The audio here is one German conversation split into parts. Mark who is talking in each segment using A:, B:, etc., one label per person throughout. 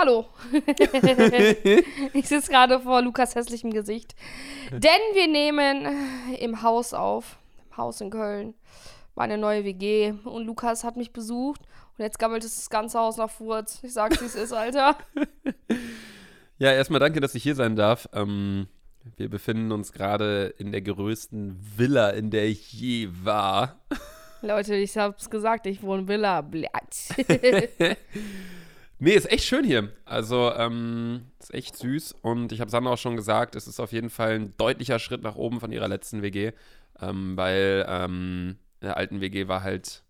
A: Hallo. ich sitze gerade vor Lukas hässlichem Gesicht. Denn wir nehmen im Haus auf. Im Haus in Köln. Meine neue WG. Und Lukas hat mich besucht. Und jetzt gammelt es das ganze Haus nach Furz. Ich sag's, wie es ist, Alter.
B: Ja, erstmal danke, dass ich hier sein darf. Ähm, wir befinden uns gerade in der größten Villa, in der ich je war.
A: Leute, ich hab's gesagt, ich wohne Villa. Blatt.
B: Nee, ist echt schön hier. Also, ähm, ist echt süß. Und ich habe Sandra auch schon gesagt, es ist auf jeden Fall ein deutlicher Schritt nach oben von ihrer letzten WG. Ähm, weil ähm, in der alten WG war halt,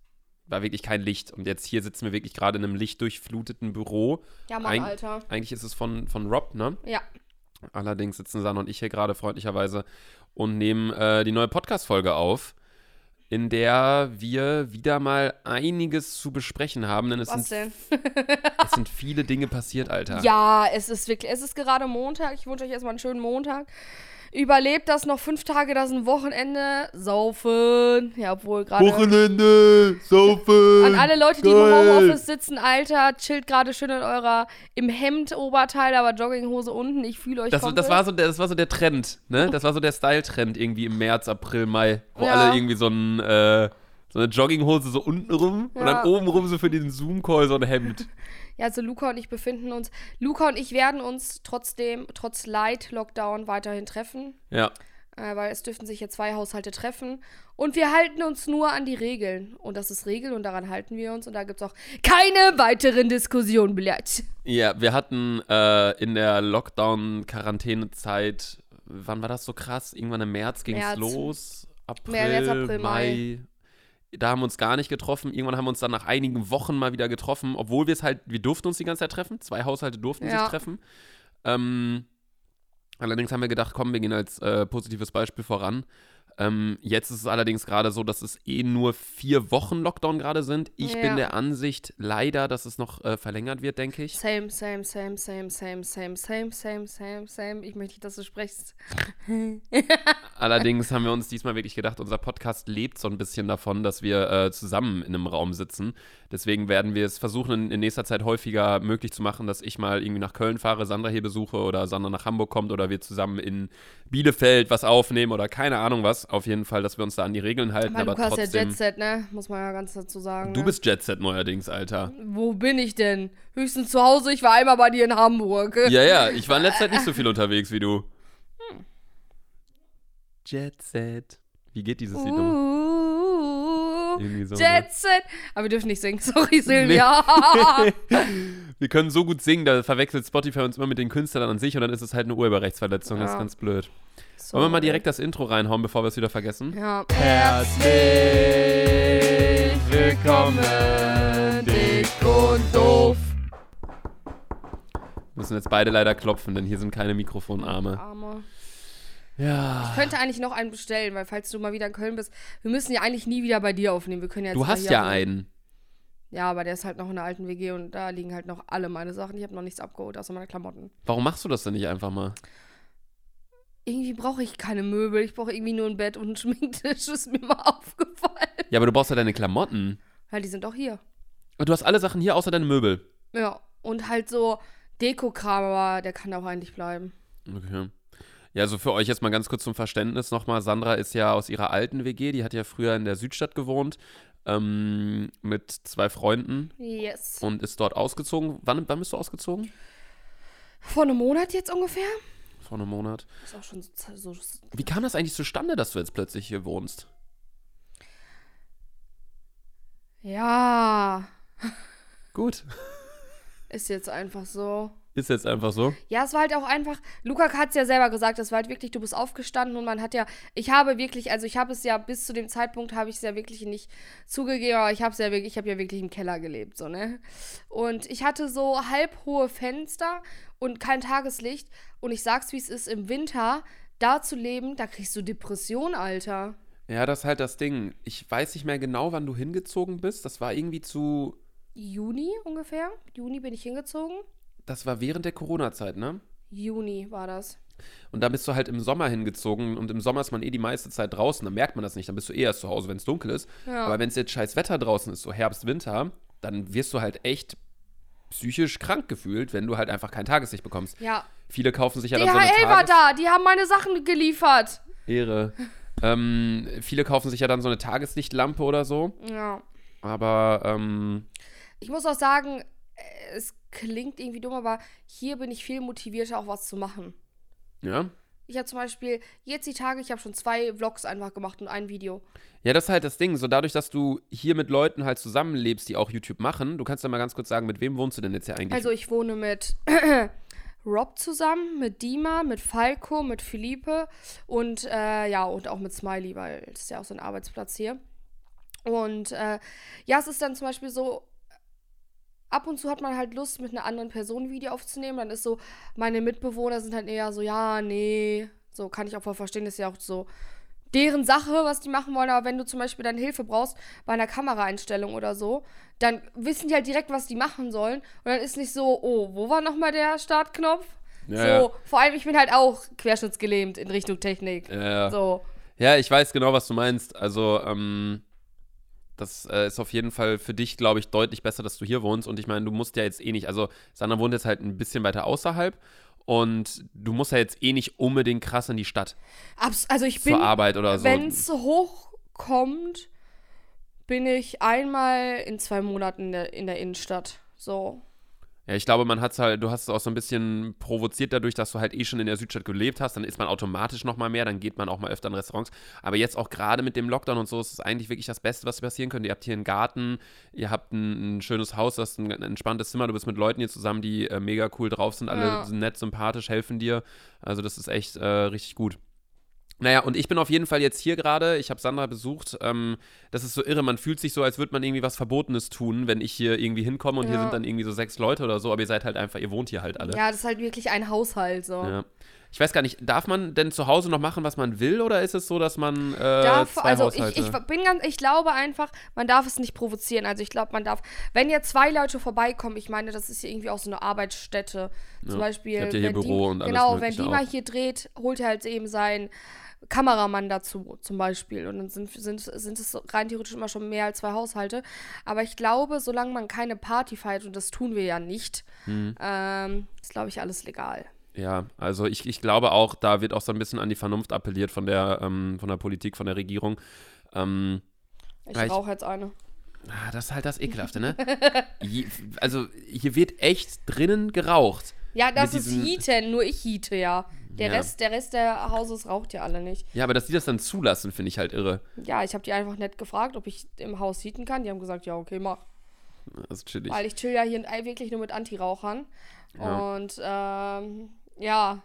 B: war wirklich kein Licht. Und jetzt hier sitzen wir wirklich gerade in einem lichtdurchfluteten Büro.
A: ja, Mann,
B: Eig
A: Alter.
B: Eigentlich ist es von, von Rob, ne?
A: Ja.
B: Allerdings sitzen Sandra und ich hier gerade freundlicherweise und nehmen äh, die neue Podcast-Folge auf, in der wir wieder mal einiges zu besprechen haben, denn es,
A: Was
B: sind,
A: denn?
B: es sind viele Dinge passiert, Alter.
A: Ja, es ist wirklich, es ist gerade Montag. Ich wünsche euch erstmal einen schönen Montag. Überlebt das noch fünf Tage, das ist ein Wochenende. Saufen. Ja, obwohl gerade.
B: Wochenende, saufen.
A: An alle Leute, die im
B: geil.
A: Homeoffice sitzen, Alter, chillt gerade schön in eurer, im Hemd Oberteil, aber Jogginghose unten. Ich fühle euch
B: Das,
A: komplett.
B: das, war so der, das war so der Trend, ne? Das war so der Style-Trend irgendwie im März, April, Mai, wo
A: Ja.
B: alle irgendwie so, ein, äh, so eine Jogginghose so unten rum und
A: Ja.
B: dann oben rum so für den Zoom-Call so ein Hemd.
A: Ja, also Luca und ich befinden uns. Luca und ich werden uns trotzdem, trotz Light-Lockdown, weiterhin treffen.
B: Ja.
A: Äh, weil es dürften sich hier zwei Haushalte treffen. Und wir halten uns nur an die Regeln. Und das ist Regel und daran halten wir uns. Und da gibt es auch keine weiteren Diskussionen, Blatt.
B: Ja, wir hatten äh, in der Lockdown-Quarantänezeit, wann war das so krass? Irgendwann im März ging es los. April,
A: März, April,
B: Mai. Da haben wir uns gar nicht getroffen. Irgendwann haben wir uns dann nach einigen Wochen mal wieder getroffen, obwohl wir es halt, wir durften uns die ganze Zeit treffen. Zwei Haushalte durften
A: Ja.
B: sich treffen. Ähm, allerdings haben wir gedacht, komm, wir gehen als äh, positives Beispiel voran. Ähm, jetzt ist es allerdings gerade so, dass es eh nur vier Wochen Lockdown gerade sind. Ich
A: Ja.
B: bin der Ansicht leider, dass es noch äh, verlängert wird, denke ich.
A: Same, same, same, same, same, same, same, same, same, same. Ich möchte nicht, dass du sprichst.
B: Allerdings haben wir uns diesmal wirklich gedacht, unser Podcast lebt so ein bisschen davon, dass wir äh, zusammen in einem Raum sitzen. Deswegen werden wir es versuchen, in, in nächster Zeit häufiger möglich zu machen, dass ich mal irgendwie nach Köln fahre, Sandra hier besuche oder Sandra nach Hamburg kommt oder wir zusammen in Bielefeld was aufnehmen oder keine Ahnung was. Auf jeden Fall, dass wir uns da an die Regeln halten, aber
A: Lukas ja
B: trotzdem.
A: Jet Set, ne? Muss man ja ganz dazu sagen.
B: du
A: ne?
B: bist Jet Set neuerdings, Alter.
A: Wo bin ich denn? Höchstens zu Hause. Ich war einmal bei dir in Hamburg.
B: Ja, ja, ich war in letzter Zeit nicht so viel unterwegs wie du.
A: Hm.
B: Jet Set. Wie geht dieses Lied?
A: Uh,
B: Irgendwie so. ne?
A: Jet Set. Aber wir dürfen nicht singen. Sorry, Silvia.
B: Wir können so gut singen, da verwechselt Spotify uns immer mit den Künstlern an sich und dann ist es halt eine Urheberrechtsverletzung. Das ist
A: Ja.
B: ganz blöd. Wollen wir mal direkt das Intro reinhauen, bevor wir es wieder vergessen?
A: Ja.
B: Herzlich willkommen,
A: dick und doof.
B: Wir müssen jetzt beide leider klopfen, denn hier sind keine Mikrofonarme.
A: Arme.
B: Ja.
A: Ich könnte eigentlich noch einen bestellen, weil falls du mal wieder in Köln bist, wir müssen ja eigentlich nie wieder bei dir aufnehmen. Wir können ja jetzt
B: Du hast ja
A: aufnehmen.
B: einen.
A: Ja, aber der ist halt noch in der alten WG und da liegen halt noch alle meine Sachen. Ich habe noch nichts abgeholt, außer meine Klamotten.
B: Warum machst du das denn nicht einfach mal?
A: Irgendwie brauche ich keine Möbel. Ich brauche irgendwie nur ein Bett und einen Schminktisch. Ist mir mal aufgefallen.
B: Ja, aber du brauchst ja deine Klamotten.
A: Weil die sind doch hier.
B: Und du hast alle Sachen hier außer deine Möbel.
A: Ja, und halt so Dekokram, aber der kann auch eigentlich bleiben.
B: Okay. Ja, also für euch jetzt mal ganz kurz zum Verständnis nochmal. Sandra ist ja aus ihrer alten WG, die hat ja früher in der Südstadt gewohnt, ähm, mit zwei Freunden
A: Yes.
B: und ist dort ausgezogen. Wann, wann bist du ausgezogen?
A: Vor einem Monat jetzt ungefähr?
B: Vor einem Monat.
A: Ist auch schon so. so
B: Wie kam das eigentlich zustande, dass du jetzt plötzlich hier wohnst?
A: ja,
B: Gut.
A: ist jetzt einfach so.
B: Ist jetzt einfach so.
A: Ja, es war halt auch einfach, Luca hat es ja selber gesagt, es war halt wirklich, du bist aufgestanden und man hat ja, ich habe wirklich, also ich habe es ja bis zu dem Zeitpunkt habe ich es ja wirklich nicht zugegeben, aber ich habe es ja wirklich, ich habe ja wirklich im Keller gelebt, so, ne? Und ich hatte so halb hohe Fenster und kein Tageslicht und ich sag's, wie es ist, im Winter da zu leben, da kriegst du Depression, Alter.
B: Ja, das ist halt das Ding. Ich weiß nicht mehr genau, wann du hingezogen bist. Das war irgendwie zu.
A: Juni ungefähr, Juni bin ich hingezogen.
B: Das war während der Corona-Zeit, ne?
A: Juni war das.
B: Und da bist du halt im Sommer hingezogen und im Sommer ist man eh die meiste Zeit draußen, dann merkt man das nicht, dann bist du eh erst zu Hause, wenn es dunkel ist.
A: Ja.
B: Aber wenn es jetzt scheiß Wetter draußen ist, so Herbst, Winter, dann wirst du halt echt psychisch krank gefühlt, wenn du halt einfach kein Tageslicht bekommst.
A: Ja.
B: Viele kaufen sich ja dann so
A: DHL
B: eine
A: war
B: Tages
A: da, die haben meine Sachen geliefert.
B: Ehre. ähm, viele kaufen sich ja dann so eine Tageslichtlampe oder so.
A: Ja.
B: Aber ähm,
A: Ich muss auch sagen, es klingt irgendwie dumm, aber hier bin ich viel motivierter, auch was zu machen.
B: ja.
A: Ich habe zum Beispiel jetzt die Tage, ich habe schon zwei Vlogs einfach gemacht und ein Video.
B: Ja, das ist halt das Ding. So dadurch, dass du hier mit Leuten halt zusammenlebst, die auch YouTube machen, du kannst ja mal ganz kurz sagen, mit wem wohnst du denn jetzt hier eigentlich?
A: Also ich wohne mit Rob zusammen, mit Dima, mit Falco, mit Philippe und äh, ja, und auch mit Smiley, weil das ist ja auch so ein Arbeitsplatz hier. Und äh, ja, es ist dann zum Beispiel so, ab und zu hat man halt Lust, mit einer anderen Person ein Video aufzunehmen. Dann ist so, meine Mitbewohner sind halt eher so, ja, nee, so kann ich auch voll verstehen, das ist ja auch so deren Sache, was die machen wollen. Aber wenn du zum Beispiel dann Hilfe brauchst bei einer Kameraeinstellung oder so, dann wissen die halt direkt, was die machen sollen. Und dann ist nicht so, oh, wo war nochmal der Startknopf?
B: Ja,
A: so,
B: ja.
A: vor allem, ich bin halt auch querschnittsgelähmt in Richtung Technik.
B: Ja.
A: So.
B: Ja, ich weiß genau, was du meinst. Also, ähm, das äh, ist auf jeden Fall für dich, glaube ich, deutlich besser, dass du hier wohnst. Und ich meine, du musst ja jetzt eh nicht, also Sandra wohnt jetzt halt ein bisschen weiter außerhalb und du musst ja jetzt eh nicht unbedingt krass in die Stadt
A: Abs also ich bin,
B: zur Arbeit oder so.
A: wenn es hochkommt, bin ich einmal in zwei Monaten in der, in der Innenstadt. So.
B: Ja, ich glaube, man hat halt, du hast es auch so ein bisschen provoziert dadurch, dass du halt eh schon in der Südstadt gelebt hast, dann ist man automatisch noch mal mehr, dann geht man auch mal öfter in Restaurants. Aber jetzt auch gerade mit dem Lockdown und so ist es eigentlich wirklich das Beste, was passieren könnte. Ihr habt hier einen Garten, ihr habt ein, ein schönes Haus, das ist ein, ein entspanntes Zimmer, du bist mit Leuten hier zusammen, die äh, mega cool drauf sind, alle
A: Ja.
B: sind nett, sympathisch, helfen dir. Also das ist echt äh, richtig gut. Naja, und ich bin auf jeden Fall jetzt hier gerade. Ich habe Sandra besucht. Ähm, das ist so irre. Man fühlt sich so, als würde man irgendwie was Verbotenes tun, wenn ich hier irgendwie hinkomme und hier
A: Ja.
B: sind dann irgendwie so sechs Leute oder so. Aber ihr seid halt einfach, ihr wohnt hier halt alle.
A: Ja, das ist halt wirklich ein Haushalt. So.
B: Ja. Ich weiß gar nicht, darf man denn zu Hause noch machen, was man will, oder ist es so, dass man äh,
A: darf,
B: zwei
A: also ich,
B: Haushalte...
A: ich bin ganz, ich glaube einfach, man darf es nicht provozieren. Also ich glaube, man darf, wenn jetzt zwei Leute vorbeikommen, ich meine, das ist ja irgendwie auch so eine Arbeitsstätte. Zum
B: Ja.
A: Beispiel,
B: Ihr habt ja hier
A: wenn
B: Büro
A: die,
B: und alles
A: genau, wenn die mal
B: auch.
A: hier dreht, holt er halt eben seinen Kameramann dazu, zum Beispiel. Und dann sind, sind, sind es rein theoretisch immer schon mehr als zwei Haushalte. Aber ich glaube, solange man keine Party feiert, und das tun wir ja nicht,
B: Hm.
A: ähm, ist, glaube ich, alles legal.
B: Ja, also ich, ich glaube auch, da wird auch so ein bisschen an die Vernunft appelliert von der, ähm, von der Politik, von der Regierung. Ähm,
A: Ich rauche jetzt eine.
B: ah, das ist halt das Ekelhafte, ne? Je, also hier wird echt drinnen geraucht.
A: Ja, das ist Heaten, nur ich heate ja. Der,
B: Ja.
A: Rest, der Rest der Hauses raucht ja alle nicht.
B: Ja, aber dass die das dann zulassen, finde ich halt irre.
A: Ja, ich habe die einfach nett gefragt, ob ich im Haus heaten kann. Die haben gesagt, ja, okay, mach.
B: Das ist chillig.
A: Weil ich chill ja hier wirklich nur mit Anti-Rauchern.
B: Ja.
A: Und ähm, ja,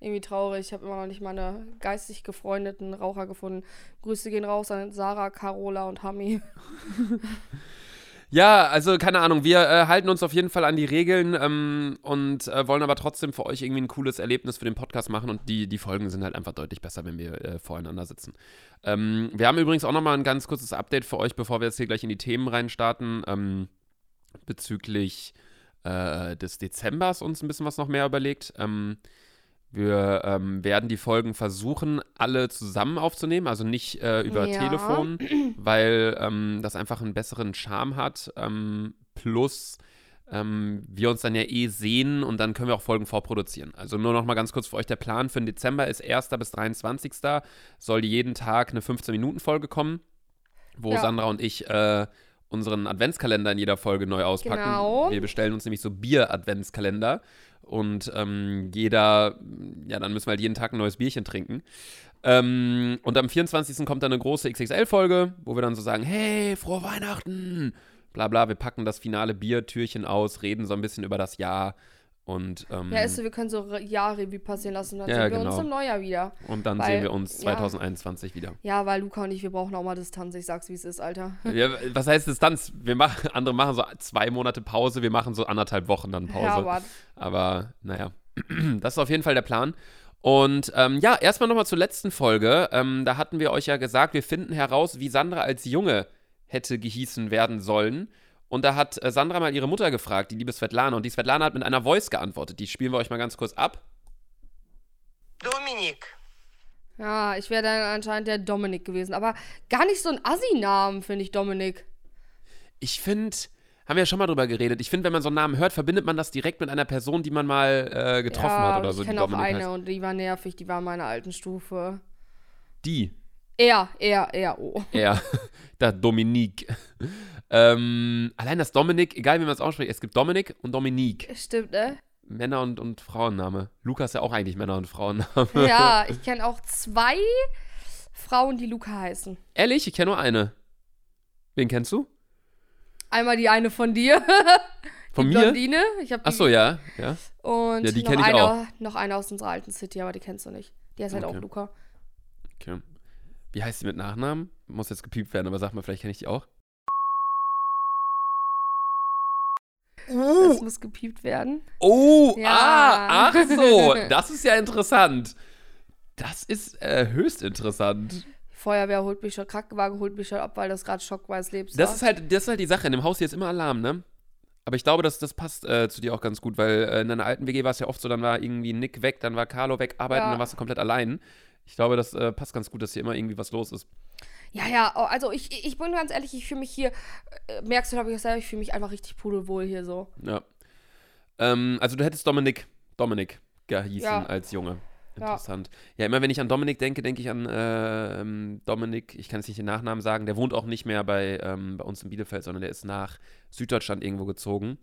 A: irgendwie traurig. Ich habe immer noch nicht meine geistig gefreundeten Raucher gefunden. Grüße gehen raus an Sarah, Carola und Hami.
B: Ja, also keine Ahnung, wir äh, halten uns auf jeden Fall an die Regeln ähm, und äh, wollen aber trotzdem für euch irgendwie ein cooles Erlebnis für den Podcast machen und die, die Folgen sind halt einfach deutlich besser, wenn wir äh, voreinander sitzen. Ähm, wir haben übrigens auch nochmal ein ganz kurzes Update für euch, bevor wir jetzt hier gleich in die Themen reinstarten, ähm, bezüglich äh, des Dezembers uns ein bisschen was noch mehr überlegt. Ähm, wir ähm, werden die Folgen versuchen, alle zusammen aufzunehmen, also nicht äh, über
A: Ja.
B: Telefon, weil ähm, das einfach einen besseren Charme hat. Ähm, plus ähm, wir uns dann ja eh sehen und dann können wir auch Folgen vorproduzieren. Also nur noch mal ganz kurz für euch, der Plan für den Dezember ist 1. bis 23. Soll jeden Tag eine 15-Minuten-Folge kommen, wo
A: Ja.
B: Sandra und ich äh, unseren Adventskalender in jeder Folge neu auspacken.
A: Genau.
B: Wir bestellen uns nämlich so Bier-Adventskalender und ähm, jeder, ja, dann müssen wir halt jeden Tag ein neues Bierchen trinken. Ähm, und am 24. kommt dann eine große XXL-Folge, wo wir dann so sagen, hey, frohe Weihnachten, bla bla, wir packen das finale Biertürchen aus, reden so ein bisschen über das Jahr und, ähm,
A: Ja, ist so, wir können so Re- Jahrrevue passieren lassen. Dann
B: Ja,
A: sehen wir uns
B: genau.
A: im Neujahr wieder.
B: und dann
A: weil-
B: sehen wir uns
A: ja.
B: 2021 wieder.
A: Ja, weil Luca und ich, wir brauchen auch mal Distanz. Ich sag's, wie es ist, Alter.
B: Ja, was heißt Distanz? Wir machen, andere machen so zwei Monate Pause, wir machen so anderthalb Wochen dann Pause.
A: Ja, aber
B: Aber naja, das ist auf jeden Fall der Plan. Und ähm, ja, erstmal nochmal zur letzten Folge. Ähm, da hatten wir euch ja gesagt, wir finden heraus, wie Sandra als Junge hätte gehießen werden sollen. Und da hat äh, Sandra mal ihre Mutter gefragt, die liebe Svetlana. Und die Svetlana hat mit einer Voice geantwortet. Die spielen wir euch mal ganz kurz ab.
C: Dominik.
A: ja, ich wäre dann anscheinend der Dominik gewesen. Aber gar nicht so ein Assi-Namen, finde ich, Dominik.
B: Ich finde, haben wir ja schon mal drüber geredet. Ich finde, wenn man so einen Namen hört, verbindet man das direkt mit einer Person, die man mal äh, getroffen
A: ja,
B: hat oder so.
A: Ich
B: die
A: kenne auch
B: Dominik
A: eine
B: heißt.
A: und die war nervig, die war in meiner alten Stufe.
B: Die.
A: Er, er, er, oh.
B: Ja, da Dominique. Ähm, allein das Dominik, egal wie man es ausspricht, es gibt Dominik und Dominique.
A: Stimmt, ne?
B: Männer- und, und Frauenname. Lukas ist ja auch eigentlich Männer- und Frauenname.
A: Ja, ich kenne auch zwei Frauen, die Luca heißen.
B: Ehrlich, ich kenne nur eine. Wen kennst du?
A: Einmal die eine von dir.
B: Von
A: die
B: mir?
A: Blondine. Ich hab die,
B: Achso, ja, ja.
A: Und
B: Ja, die
A: noch,
B: kenn ich
A: eine,
B: auch.
A: noch eine aus unserer alten City, aber die kennst du nicht. Die heißt halt
B: Okay.
A: auch Luca.
B: Okay. Wie heißt sie mit Nachnamen? Muss jetzt gepiept werden, aber sag mal, vielleicht kenne ich die auch.
A: Das muss gepiept werden.
B: Oh,
A: Ja.
B: ah, ach so. Das ist ja interessant. Das ist äh, höchst interessant.
A: Feuerwehr holt mich schon, Krankenwagen holt mich schon ab, weil das gerade Schockweiß lebst.
B: Das ist halt, das ist halt die Sache. In dem Haus hier ist immer Alarm, ne? Aber ich glaube, das, das passt äh, zu dir auch ganz gut, weil äh, in deiner alten WG war es ja oft so, dann war irgendwie Nick weg, dann war Carlo weg, arbeiten,
A: Ja.
B: dann warst du komplett allein. Ich glaube, das äh, passt ganz gut, dass hier immer irgendwie was los ist.
A: Ja, ja, oh, also ich, ich bin ganz ehrlich, ich fühle mich hier, äh, merkst du, glaube ich, selber, ich fühle mich einfach richtig pudelwohl hier so.
B: Ja. Ähm, also du hättest Dominik, Dominik gehießen
A: Ja.
B: als Junge.
A: Ja.
B: Interessant. Ja. immer wenn ich an Dominik denke, denke ich an äh, Dominik, ich kann jetzt nicht den Nachnamen sagen, der wohnt auch nicht mehr bei, ähm, bei uns in Bielefeld, sondern der ist nach Süddeutschland irgendwo gezogen.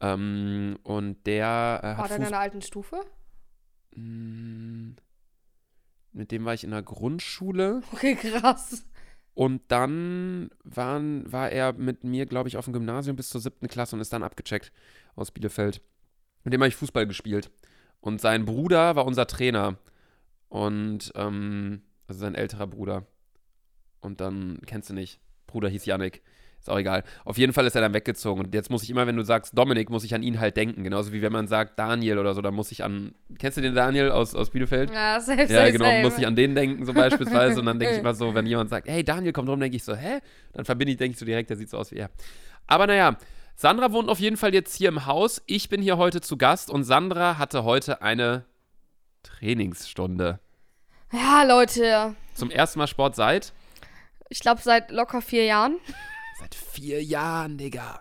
B: Ähm, und der äh,
A: War der in einer alten Stufe?
B: Mm, Mit dem war ich in der Grundschule
A: Okay, krass.
B: und dann waren, war er mit mir, glaube ich, auf dem Gymnasium bis zur siebten Klasse und ist dann abgecheckt aus Bielefeld. Mit dem habe ich Fußball gespielt. Und sein Bruder war unser Trainer. Und, ähm, also sein älterer Bruder. Und dann, kennst du nicht, Bruder hieß Yannick. Ist auch egal. Auf jeden Fall ist er dann weggezogen. Und jetzt muss ich immer, wenn du sagst Dominik, muss ich an ihn halt denken. Genauso wie wenn man sagt Daniel oder so, dann muss ich an. Kennst du den Daniel aus, aus Bielefeld?
A: Ja, safe,
B: Ja, genau,
A: safe.
B: muss ich an den denken, so beispielsweise. Und dann denke ich immer so, wenn jemand sagt, hey, Daniel kommt rum, denke ich so, hä? Dann verbinde ich, denke ich so direkt, der sieht so aus wie er. Aber naja, Sandra wohnt auf jeden Fall jetzt hier im Haus. Ich bin hier heute zu Gast und Sandra hatte heute eine Trainingsstunde.
A: Ja, Leute,
B: Zum ersten Mal Sport seit?
A: ich glaube seit locker vier Jahren.
B: Seit vier Jahren, Digga.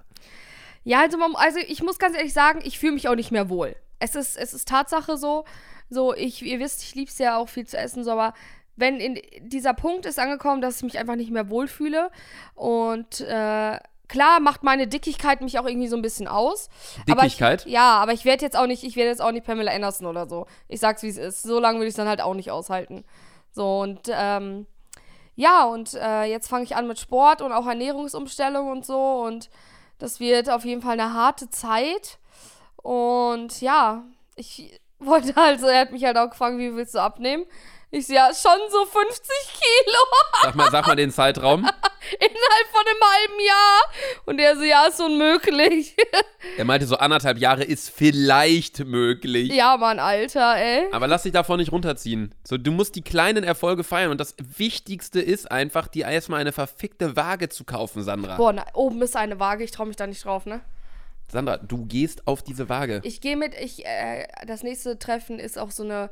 A: Ja, also, man, also ich muss ganz ehrlich sagen, ich fühle mich auch nicht mehr wohl. Es ist, es ist Tatsache so, so ich, ihr wisst, ich liebe es ja auch viel zu essen, so, aber wenn in, dieser Punkt ist angekommen, dass ich mich einfach nicht mehr wohlfühle und äh, klar macht meine Dickigkeit mich auch irgendwie so ein bisschen aus.
B: Dickigkeit?
A: Aber ich, ja, aber ich werde jetzt auch nicht, ich werde jetzt auch nicht Pamela Anderson oder so. Ich sag's wie es ist. So lange würde ich es dann halt auch nicht aushalten. So und ähm, ja, und äh, jetzt fange ich an mit Sport und auch Ernährungsumstellung und so. Und das wird auf jeden Fall eine harte Zeit. Und ja, ich wollte halt so, er hat mich halt auch gefragt, wie willst du abnehmen? Ich so, ja, schon so 50 Kilo
B: Sag mal, sag mal den Zeitraum.
A: innerhalb von einem halben Jahr. Und er so, ja, ist unmöglich.
B: Er meinte, so anderthalb Jahre ist vielleicht möglich.
A: ja, Mann, Alter, ey.
B: Aber lass dich davon nicht runterziehen. So, du musst die kleinen Erfolge feiern. Und das Wichtigste ist einfach, dir erstmal eine verfickte Waage zu kaufen, Sandra.
A: Boah, na, oben ist eine Waage, ich traue mich da nicht drauf, ne?
B: Sandra, du gehst auf diese Waage.
A: Ich gehe mit, ich, äh, das nächste Treffen ist auch so eine,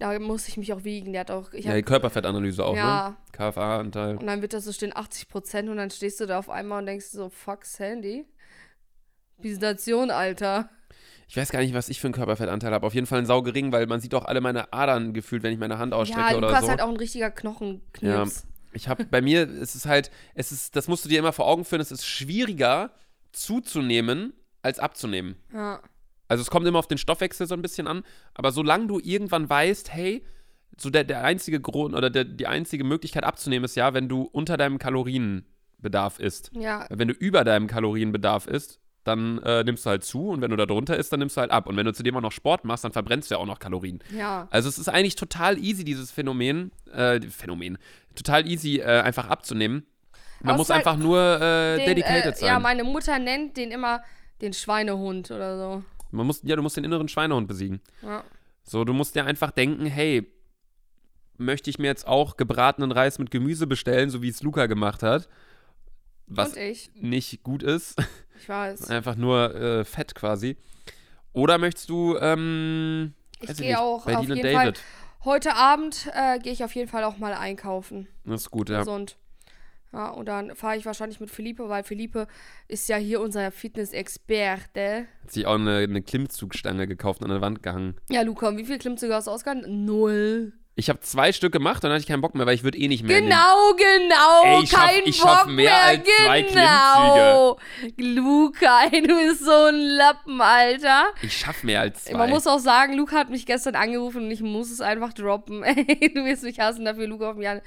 A: da muss ich mich auch wiegen. Der hat auch, ich
B: ja, die Körperfettanalyse auch,
A: Ja.
B: ne? KFA-Anteil.
A: und dann wird das so stehen 80 Prozent und dann stehst du da auf einmal und denkst so, fuck Sandy. Visitation, Alter.
B: Ich weiß gar nicht, was ich für einen Körperfettanteil habe. Auf jeden Fall ein saugering, weil man sieht auch alle meine Adern gefühlt, wenn ich meine Hand ausstrecke
A: Ja,
B: oder so.
A: ist halt auch ein richtiger Knochenknips.
B: Ich habe bei mir, es ist halt, es ist, das musst du dir immer vor Augen führen, es ist schwieriger zuzunehmen als abzunehmen.
A: Ja.
B: Also es kommt immer auf den Stoffwechsel so ein bisschen an, aber solange du irgendwann weißt, hey, so der, der einzige Grund oder der, die einzige Möglichkeit abzunehmen ist ja, wenn du unter deinem Kalorienbedarf isst.
A: Ja.
B: Wenn du über deinem Kalorienbedarf isst, dann äh, nimmst du halt zu und wenn du da drunter isst, dann nimmst du halt ab. Und wenn du zudem auch noch Sport machst, dann verbrennst du ja auch noch Kalorien.
A: Ja.
B: Also es ist eigentlich total easy, dieses Phänomen, äh, Phänomen, total easy äh, einfach abzunehmen. Man
A: Aber
B: muss einfach nur äh,
A: Den,
B: dedicated
A: äh,
B: sein.
A: Ja, meine Mutter nennt den immer den Schweinehund oder so.
B: Man muss, ja, du musst den inneren Schweinehund besiegen.
A: Ja.
B: So, du musst dir einfach denken, hey, möchte ich mir jetzt auch gebratenen Reis mit Gemüse bestellen, so wie es Luca gemacht hat, was nicht gut ist,
A: Ich weiß.
B: einfach nur äh, Fett quasi. Oder möchtest du, ähm,
A: Ich gehe auch auf jeden Fall.
B: David.
A: Heute Abend äh, gehe ich auf jeden Fall auch mal einkaufen.
B: Das ist gut, ja.
A: Gesund. Ja, und dann fahre ich wahrscheinlich mit Philippe, weil Philippe ist ja hier unser Fitness-Experte.
B: Hat sich auch eine, eine Klimmzugstange gekauft und an der Wand gehangen.
A: Ja, Luca, wie viele Klimmzüge hast du ausgegangen? Null.
B: Ich habe zwei Stück gemacht und dann hatte ich keinen Bock mehr, weil ich würde eh nicht mehr. in den-
A: Genau, genau.
B: Ey, ich schaff-
A: kein
B: ich
A: Bock
B: schaff mehr
A: mehr.
B: als zwei
A: genau. Luca, ey, du bist so ein Lappen, Alter.
B: Ich schaff mehr als zwei.
A: Man muss auch sagen, Luca hat mich gestern angerufen und ich muss es einfach droppen. Ey, du wirst mich hassen dafür, Luca auf mich an.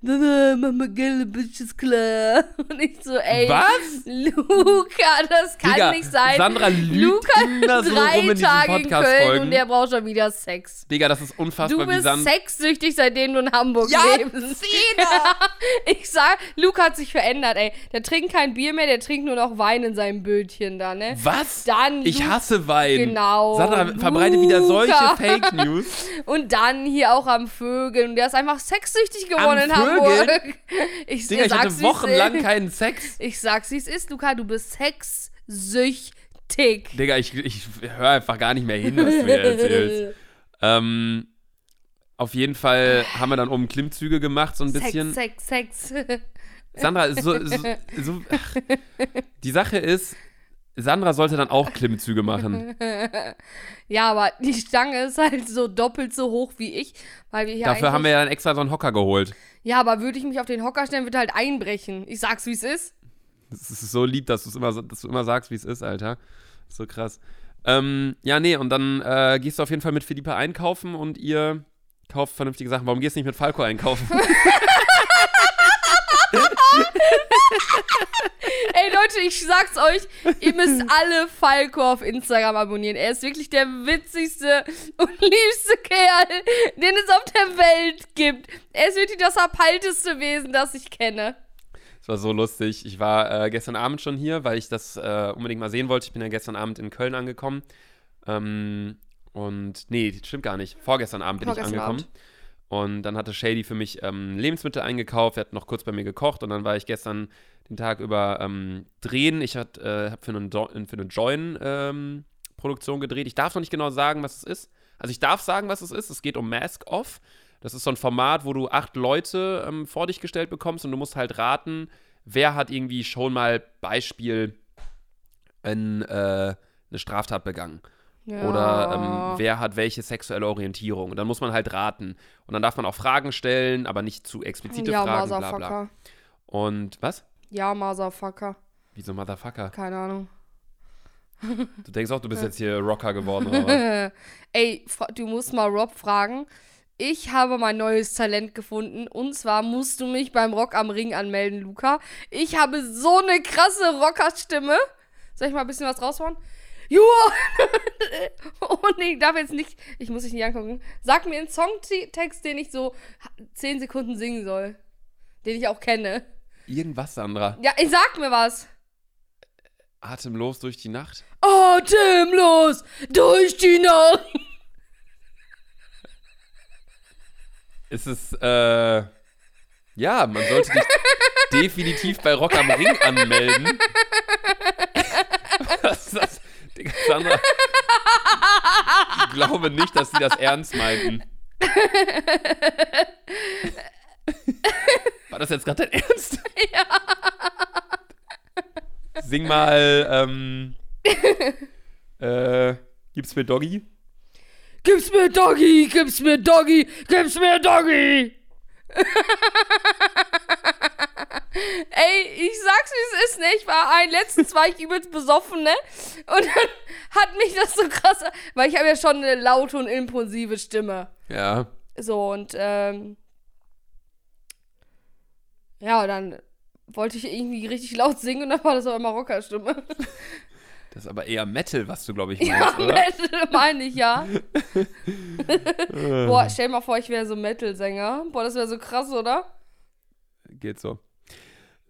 A: Mama, geile Bitches, klar. Und ich so, ey.
B: Was?
A: Luca, das kann
B: Digga,
A: nicht sein.
B: Sandra lügt
A: Luca
B: immer so
A: drei
B: rum in
A: Tage in Köln und der braucht schon wieder Sex.
B: Digga, das ist unfassbar,
A: Du
B: wie
A: bist
B: Sand.
A: Sexsüchtig, seitdem du in Hamburg
B: Ja,
A: lebst. ich sag, Luca hat sich verändert, ey. Der trinkt kein Bier mehr, der trinkt nur noch Wein in seinem Bötchen da, ne?
B: Was?
A: Dann
B: ich
A: Lu-
B: hasse Wein.
A: Genau.
B: Sandra verbreitet wieder solche. Fake News.
A: Und dann hier auch am Vögeln. Und der ist einfach sexsüchtig geworden
B: Am
A: in
B: Vögeln?
A: Hamburg. Ich,
B: Digga, ich
A: sag's,
B: hatte wochenlang keinen Sex.
A: Ich sag's, wie es ist, Luca. Du bist sexsüchtig.
B: Digga, ich, ich höre einfach gar nicht mehr hin, was du mir erzählst. Ähm, auf jeden Fall haben wir dann oben Klimmzüge gemacht, so ein bisschen.
A: Sex, Sex, Sex.
B: Sandra, so, so, so, die Sache ist, Sandra sollte dann auch Klimmzüge machen.
A: Ja, aber die Stange ist halt so doppelt so hoch wie ich, weil wir hier
B: Dafür haben wir ja dann extra so einen Hocker geholt.
A: Ja, aber würde ich mich auf den Hocker stellen, würde halt einbrechen. Ich sag's, wie es ist.
B: Es ist so lieb, dass, du's immer, so- dass du immer sagst, wie es ist, Alter. So krass. Ähm, ja, nee, und dann äh, gehst du auf jeden Fall mit Philippa einkaufen und ihr kauft vernünftige Sachen. Warum gehst du nicht mit Falco einkaufen?
A: Ey Leute, ich sag's euch, ihr müsst alle Falco auf Instagram abonnieren. Er ist wirklich der witzigste und liebste Kerl, den es auf der Welt gibt. Er ist wirklich das abhalteste Wesen, das ich kenne.
B: Es war so lustig. Ich war äh, gestern Abend schon hier, weil ich das äh, unbedingt mal sehen wollte. Ich bin ja gestern Abend in Köln angekommen. Ähm, und nee, das stimmt gar nicht. Vorgestern Abend bin
A: Vorgestern
B: ich angekommen. Und dann hatte Shady für mich ähm, Lebensmittel eingekauft. Er hat noch kurz bei mir gekocht. Und dann war ich gestern den Tag über ähm, drehen. Ich hat, äh, habe für eine, für eine Join-Produktion gedreht. Ich darf noch nicht genau sagen, was es ist. Also ich darf sagen, was es ist. Es geht um Mask Off. Das ist so ein Format, wo du acht Leute ähm, vor dich gestellt bekommst und du musst halt raten, wer hat irgendwie schon mal Beispiel ein, äh, eine Straftat begangen.
A: Ja.
B: Oder ähm, wer hat welche sexuelle Orientierung. Und dann muss man halt raten. Und dann darf man auch Fragen stellen, aber nicht zu explizite
A: ja,
B: Fragen, bla
A: Motherfucker.
B: bla. Und was?
A: Ja, Motherfucker.
B: Wieso Motherfucker?
A: Keine Ahnung.
B: Du denkst auch, du bist jetzt hier Rocker geworden, oder?
A: Ey, du musst mal Rob fragen. Ich habe mein neues Talent gefunden. Und zwar musst du mich beim Rock am Ring anmelden, Luca. Ich habe so eine krasse Rockerstimme. Soll ich mal ein bisschen was raushauen? Joa! Und ich darf jetzt nicht, ich muss dich nicht angucken. Sag mir einen Songtext, den ich so 10 Sekunden singen soll. Den ich auch kenne.
B: Irgendwas, Sandra.
A: Ja, ich sag mir was.
B: Atemlos durch die Nacht.
A: Atemlos durch die Nacht.
B: Es ist, äh, ja, man sollte dich definitiv bei Rock am Ring anmelden. Was ist das? Sandra. Ich glaube nicht, dass sie das ernst meinten. War das jetzt gerade dein Ernst? Ja. Sing mal, ähm, äh, gibt's mir Doggy?
A: Gib's mir Doggy, gib's mir Doggy, gib's mir Doggy. Ey, ich sag's wie es ist, ne? Ich war ein, letztens war ich übelst besoffen, ne? Und dann hat mich das so krass, weil ich habe ja schon eine laute und impulsive Stimme.
B: Ja.
A: So, und, ähm, ja, dann wollte ich irgendwie richtig laut singen und dann war das aber immer Rockerstimme.
B: Das ist aber eher Metal, was du, glaube ich,
A: Ja,
B: meinst, oder?
A: Metal meine ich, ja. Boah, stell mal vor, ich wäre so Metal-Sänger. Boah, das wäre so krass, oder?
B: Geht so.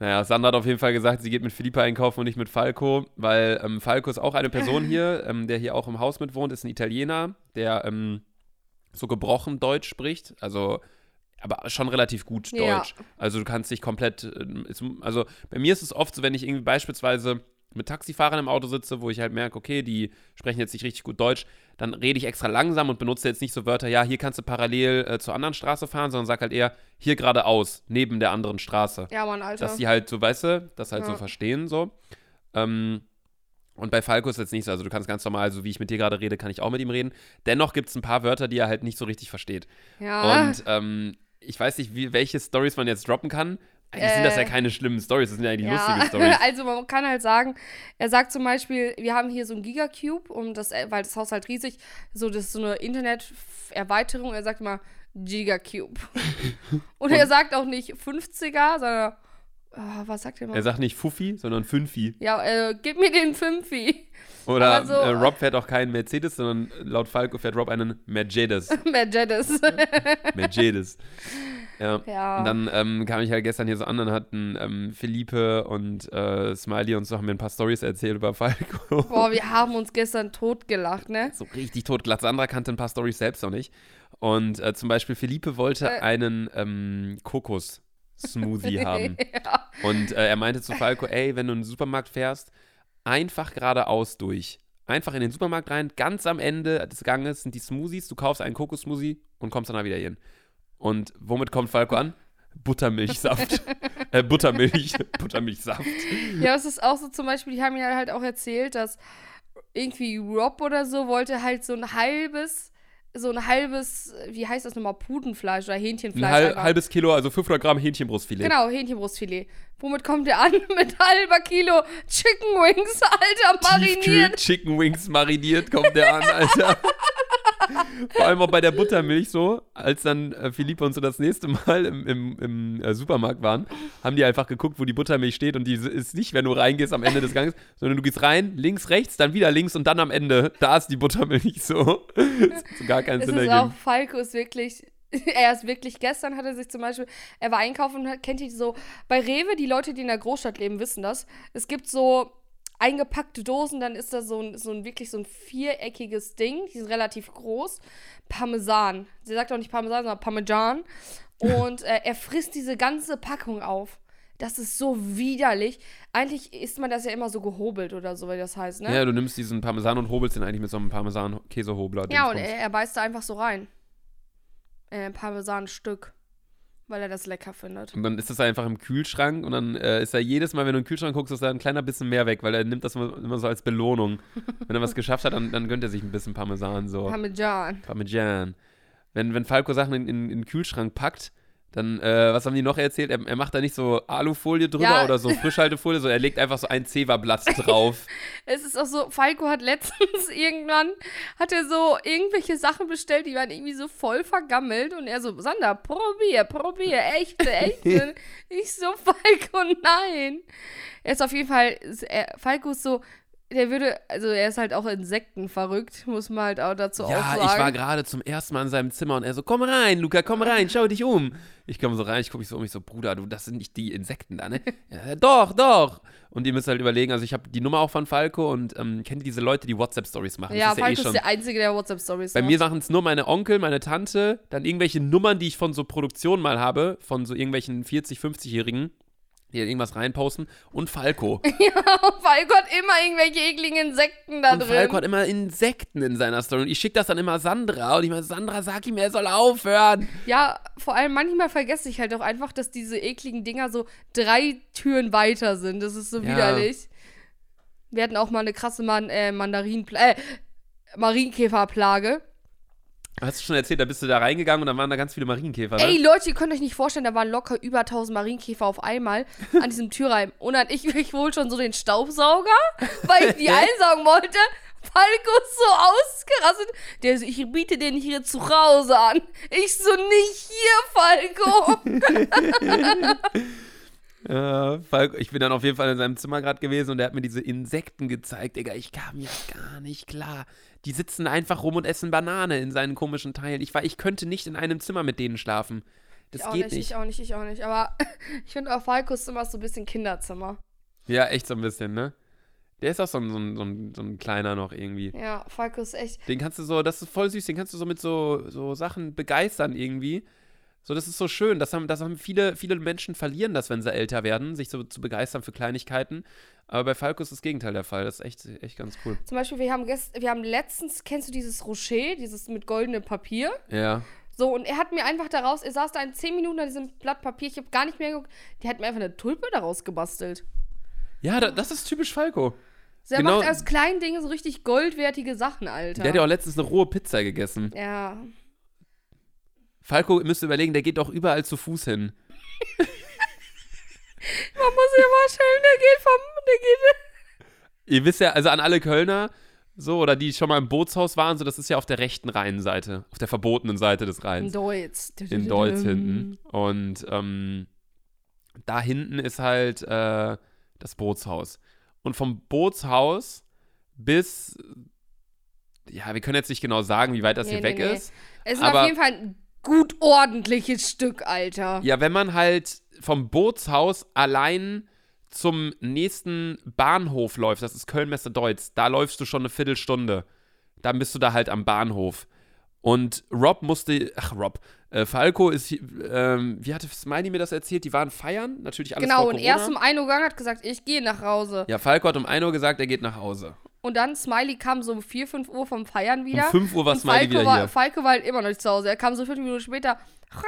B: Naja, Sandra hat auf jeden Fall gesagt, sie geht mit Philippa einkaufen und nicht mit Falco, weil ähm, Falco ist auch eine Person hier, ähm, der hier auch im Haus mit wohnt, ist ein Italiener, der ähm, so gebrochen Deutsch spricht, also aber schon relativ gut
A: Ja.
B: Deutsch. Also du kannst dich komplett, ähm, also bei mir ist es oft so, wenn ich irgendwie beispielsweise mit Taxifahrern im Auto sitze, wo ich halt merke, okay, die sprechen jetzt nicht richtig gut Deutsch, dann rede ich extra langsam und benutze jetzt nicht so Wörter, ja, hier kannst du parallel äh, zur anderen Straße fahren, sondern sag halt eher, hier geradeaus, neben der anderen Straße.
A: Ja, Mann, Alter.
B: Dass die halt so, weißt du, das halt
A: Ja.
B: so verstehen, so. Ähm, und bei Falco ist jetzt nicht so, also du kannst ganz normal, so wie ich mit dir gerade rede, kann ich auch mit ihm reden. Dennoch gibt es ein paar Wörter, die er halt nicht so richtig versteht.
A: ja.
B: Und ähm, ich weiß nicht, wie, welche Stories man jetzt droppen kann. Eigentlich sind das ja
A: Äh,
B: keine schlimmen Stories, das sind ja eigentlich
A: ja.
B: lustige Stories.
A: also man kann halt sagen, er sagt zum Beispiel, wir haben hier so ein Gigacube, um das, weil das Haus halt riesig, so das ist so eine Internet-Erweiterung. Er sagt immer Gigacube. Und, er sagt auch nicht 50er, sondern ah, was sagt er mal?
B: Er sagt nicht Fuffi, sondern Fünfi.
A: ja, äh, gib mir den Fünfi.
B: Oder
A: so-
B: äh, Rob fährt auch keinen Mercedes, sondern laut Falco fährt Rob einen Mercedes.
A: Mercedes.
B: Mercedes. Ja.
A: Ja.
B: Und dann ähm, kam ich halt gestern hier so an, dann hatten ähm, Philippe und äh, Smiley und so haben mir ein paar Stories erzählt über Falco.
A: Boah, wir haben uns gestern totgelacht, ne?
B: so richtig totglatt. Sandra kannte ein paar Stories selbst noch nicht. Und äh, zum Beispiel Philippe wollte
A: Äh.
B: einen ähm, Kokos-Smoothie haben.
A: ja.
B: Und äh, er meinte zu Falco, ey, wenn du in den Supermarkt fährst, einfach geradeaus durch. Einfach in den Supermarkt rein, ganz am Ende des Ganges sind die Smoothies, du kaufst einen Kokos-Smoothie und kommst dann da wieder hin. Und womit kommt Falco an? Buttermilchsaft. äh, Buttermilch. Buttermilchsaft.
A: Ja, es ist auch so zum Beispiel, die haben ja halt auch erzählt, dass irgendwie Rob oder so wollte halt so ein halbes, so ein halbes, wie heißt das nochmal, Pudenfleisch oder
B: Ein
A: Hähnchenfleisch.
B: hal
A: einfach.
B: halbes Kilo, also 500 Gramm Hähnchenbrustfilet.
A: Genau, Hähnchenbrustfilet. Womit kommt der an? Mit halber Kilo Chicken Wings, Alter,
B: Tiefkühl
A: mariniert.
B: Chicken Wings mariniert kommt der an, Alter. Vor allem auch bei der Buttermilch so, als dann äh, Philippe und so das nächste Mal im, im, im äh, Supermarkt waren, haben die einfach geguckt, wo die Buttermilch steht und die ist nicht, wenn du reingehst am Ende des Ganges, sondern du gehst rein, links, rechts, dann wieder links und dann am Ende, da ist die Buttermilch so. Das hat so gar keinen
A: Es
B: Sinn
A: ist auch,
B: ergeben.
A: Falco ist wirklich, er ist wirklich, gestern hat er sich zum Beispiel, er war einkaufen und hat, kennt ihr so, bei Rewe, die Leute, die in der Großstadt leben, wissen das, es gibt so eingepackte Dosen, dann ist da so ein, so ein wirklich so ein viereckiges Ding, die sind relativ groß, Parmesan. Sie sagt auch nicht Parmesan, sondern Parmesan. Und äh, er frisst diese ganze Packung auf. Das ist so widerlich. Eigentlich isst man das ja immer so gehobelt oder so, wie das heißt, ne?
B: Ja, du nimmst diesen Parmesan und hobelst den eigentlich mit so einem Parmesan-Käsehobler.
A: Ja, und er, er beißt da einfach so rein. Äh, Parmesanstück. Weil er das lecker findet.
B: Und dann ist das einfach im Kühlschrank und dann äh, ist da jedes Mal, wenn du in den Kühlschrank guckst, ist da ein kleiner bisschen mehr weg, weil er nimmt das immer, immer so als Belohnung. Wenn er was geschafft hat, dann, dann gönnt er sich ein bisschen Parmesan so.
A: Parmesan.
B: Parmesan. Wenn, wenn Falco Sachen in, in, in den Kühlschrank packt, dann, äh, was haben die noch erzählt? Er, er macht da nicht so Alufolie drüber
A: Ja.
B: oder so Frischhaltefolie, sondern er legt einfach so ein Zewa-Blatt drauf.
A: Es ist auch so, Falco hat letztens irgendwann, hat er so irgendwelche Sachen bestellt, die waren irgendwie so voll vergammelt und er so, Sander, probier, probier, echte, echte. ich so, Falco, nein. Er ist auf jeden Fall, er, Falco ist so, der würde, also er ist halt auch Insekten verrückt, muss man halt auch dazu auch
B: ja,
A: sagen.
B: ich war gerade zum ersten Mal in seinem Zimmer und er so, komm rein, Luca, komm rein, schau dich um. Ich komme so rein, ich gucke mich so um, ich so, Bruder, du, das sind nicht die Insekten da, ne? Ja, doch, doch. Und ihr müsst halt überlegen, also ich habe die Nummer auch von Falco und ähm, kennt ihr diese Leute, die WhatsApp-Stories machen?
A: ja,
B: ist ja eh
A: Falco
B: schon
A: ist der Einzige, der WhatsApp-Stories
B: Bei
A: macht.
B: mir machen es nur meine Onkel, meine Tante, dann irgendwelche Nummern, die ich von so Produktionen mal habe, von so irgendwelchen 40-, 50-Jährigen, dann irgendwas reinposten und Falco.
A: Falco hat immer irgendwelche ekligen Insekten da
B: und
A: drin.
B: Falco hat immer Insekten in seiner Story und ich schicke das dann immer Sandra und ich meine, Sandra, sag ihm, er soll aufhören.
A: Ja, vor allem manchmal vergesse ich halt auch einfach, dass diese ekligen Dinger so drei Türen weiter sind. Das ist so
B: Ja.
A: widerlich. Wir hatten auch mal eine krasse Man äh, Mandarinpla äh, Marienkäferplage.
B: Hast du schon erzählt, da bist du da reingegangen und dann waren da ganz viele Marienkäfer, ne?
A: Ey, Leute, ihr könnt euch nicht vorstellen, da waren locker über 1000 Marienkäfer auf einmal an diesem Türreim. Und dann ich, ich wohl schon so den Staubsauger, weil ich die einsaugen wollte. Falco ist so ausgerastet. Der so, ich biete den hier zu Hause an. Ich so, nicht hier, Falco.
B: Ja, Falco, ich bin dann auf jeden Fall in seinem Zimmer gerade gewesen und er hat mir diese Insekten gezeigt, Digga. Ich kam ja gar nicht klar. Die sitzen einfach rum und essen Banane in seinen komischen Teilen. Ich war, ich könnte nicht in einem Zimmer mit denen schlafen. Das
A: ich auch
B: geht
A: nicht,
B: nicht.
A: Ich auch nicht, ich auch nicht. Aber ich finde auch Falkos Zimmer ist so ein bisschen Kinderzimmer.
B: Ja, echt so ein bisschen, ne? Der ist auch so ein, so ein, so ein, so ein kleiner noch irgendwie.
A: Ja, Falco ist echt.
B: Den kannst du so, das ist voll süß, den kannst du so mit so, so Sachen begeistern irgendwie. So, das ist so schön. Das haben, das haben viele, viele Menschen verlieren das, wenn sie älter werden, sich so zu begeistern für Kleinigkeiten. Aber bei Falco ist das Gegenteil der Fall. Das ist echt, echt ganz cool.
A: Zum Beispiel, wir haben, gest wir haben letztens, kennst du dieses Rocher, dieses mit goldenem Papier?
B: Ja.
A: So, und er hat mir einfach daraus, er saß da in 10 Minuten an diesem Blatt Papier, ich habe gar nicht mehr geguckt, der hat mir einfach eine Tulpe daraus gebastelt.
B: Ja, da, das ist typisch Falco.
A: So, er
B: Genau.
A: macht aus kleinen Dingen so richtig goldwertige Sachen, Alter.
B: Der hat ja auch letztens eine rohe Pizza gegessen.
A: ja.
B: Falco, ihr müsst überlegen, der geht doch überall zu Fuß hin.
A: Man muss sich vorstellen, der geht vom, der geht
B: Ihr wisst ja, also an alle Kölner, so, oder die schon mal im Bootshaus waren, so, das ist ja auf der rechten Rheinseite, auf der verbotenen Seite des
A: in
B: Rheins.
A: Deutsch.
B: In Deutsch hinten. Und ähm, da hinten ist halt äh, das Bootshaus. Und vom Bootshaus bis, ja, wir können jetzt nicht genau sagen, wie weit das
A: Nee,
B: hier
A: nee,
B: weg
A: nee.
B: ist.
A: Es ist auf jeden Fall ein gut ordentliches Stück, Alter.
B: Ja, wenn man halt vom Bootshaus allein zum nächsten Bahnhof läuft, das ist Köln-Messe-Deutz, da läufst du schon eine Viertelstunde. Dann bist du da halt am Bahnhof. Und Rob musste, ach Rob, äh, Falco ist, ähm, wie hatte Smiley mir das erzählt? Die waren feiern, natürlich alles
A: genau, und
B: Corona.
A: erst um 1 Uhr gegangen hat gesagt, ich gehe nach Hause.
B: Ja, Falco hat um 1 Uhr gesagt, er geht nach Hause.
A: Und dann Smiley kam so um 4, 5 Uhr vom Feiern wieder.
B: Um 5 Uhr war Smiley
A: Falco
B: wieder
A: war,
B: hier.
A: Falco war halt immer noch nicht zu Hause. Er kam so fünf Minuten später.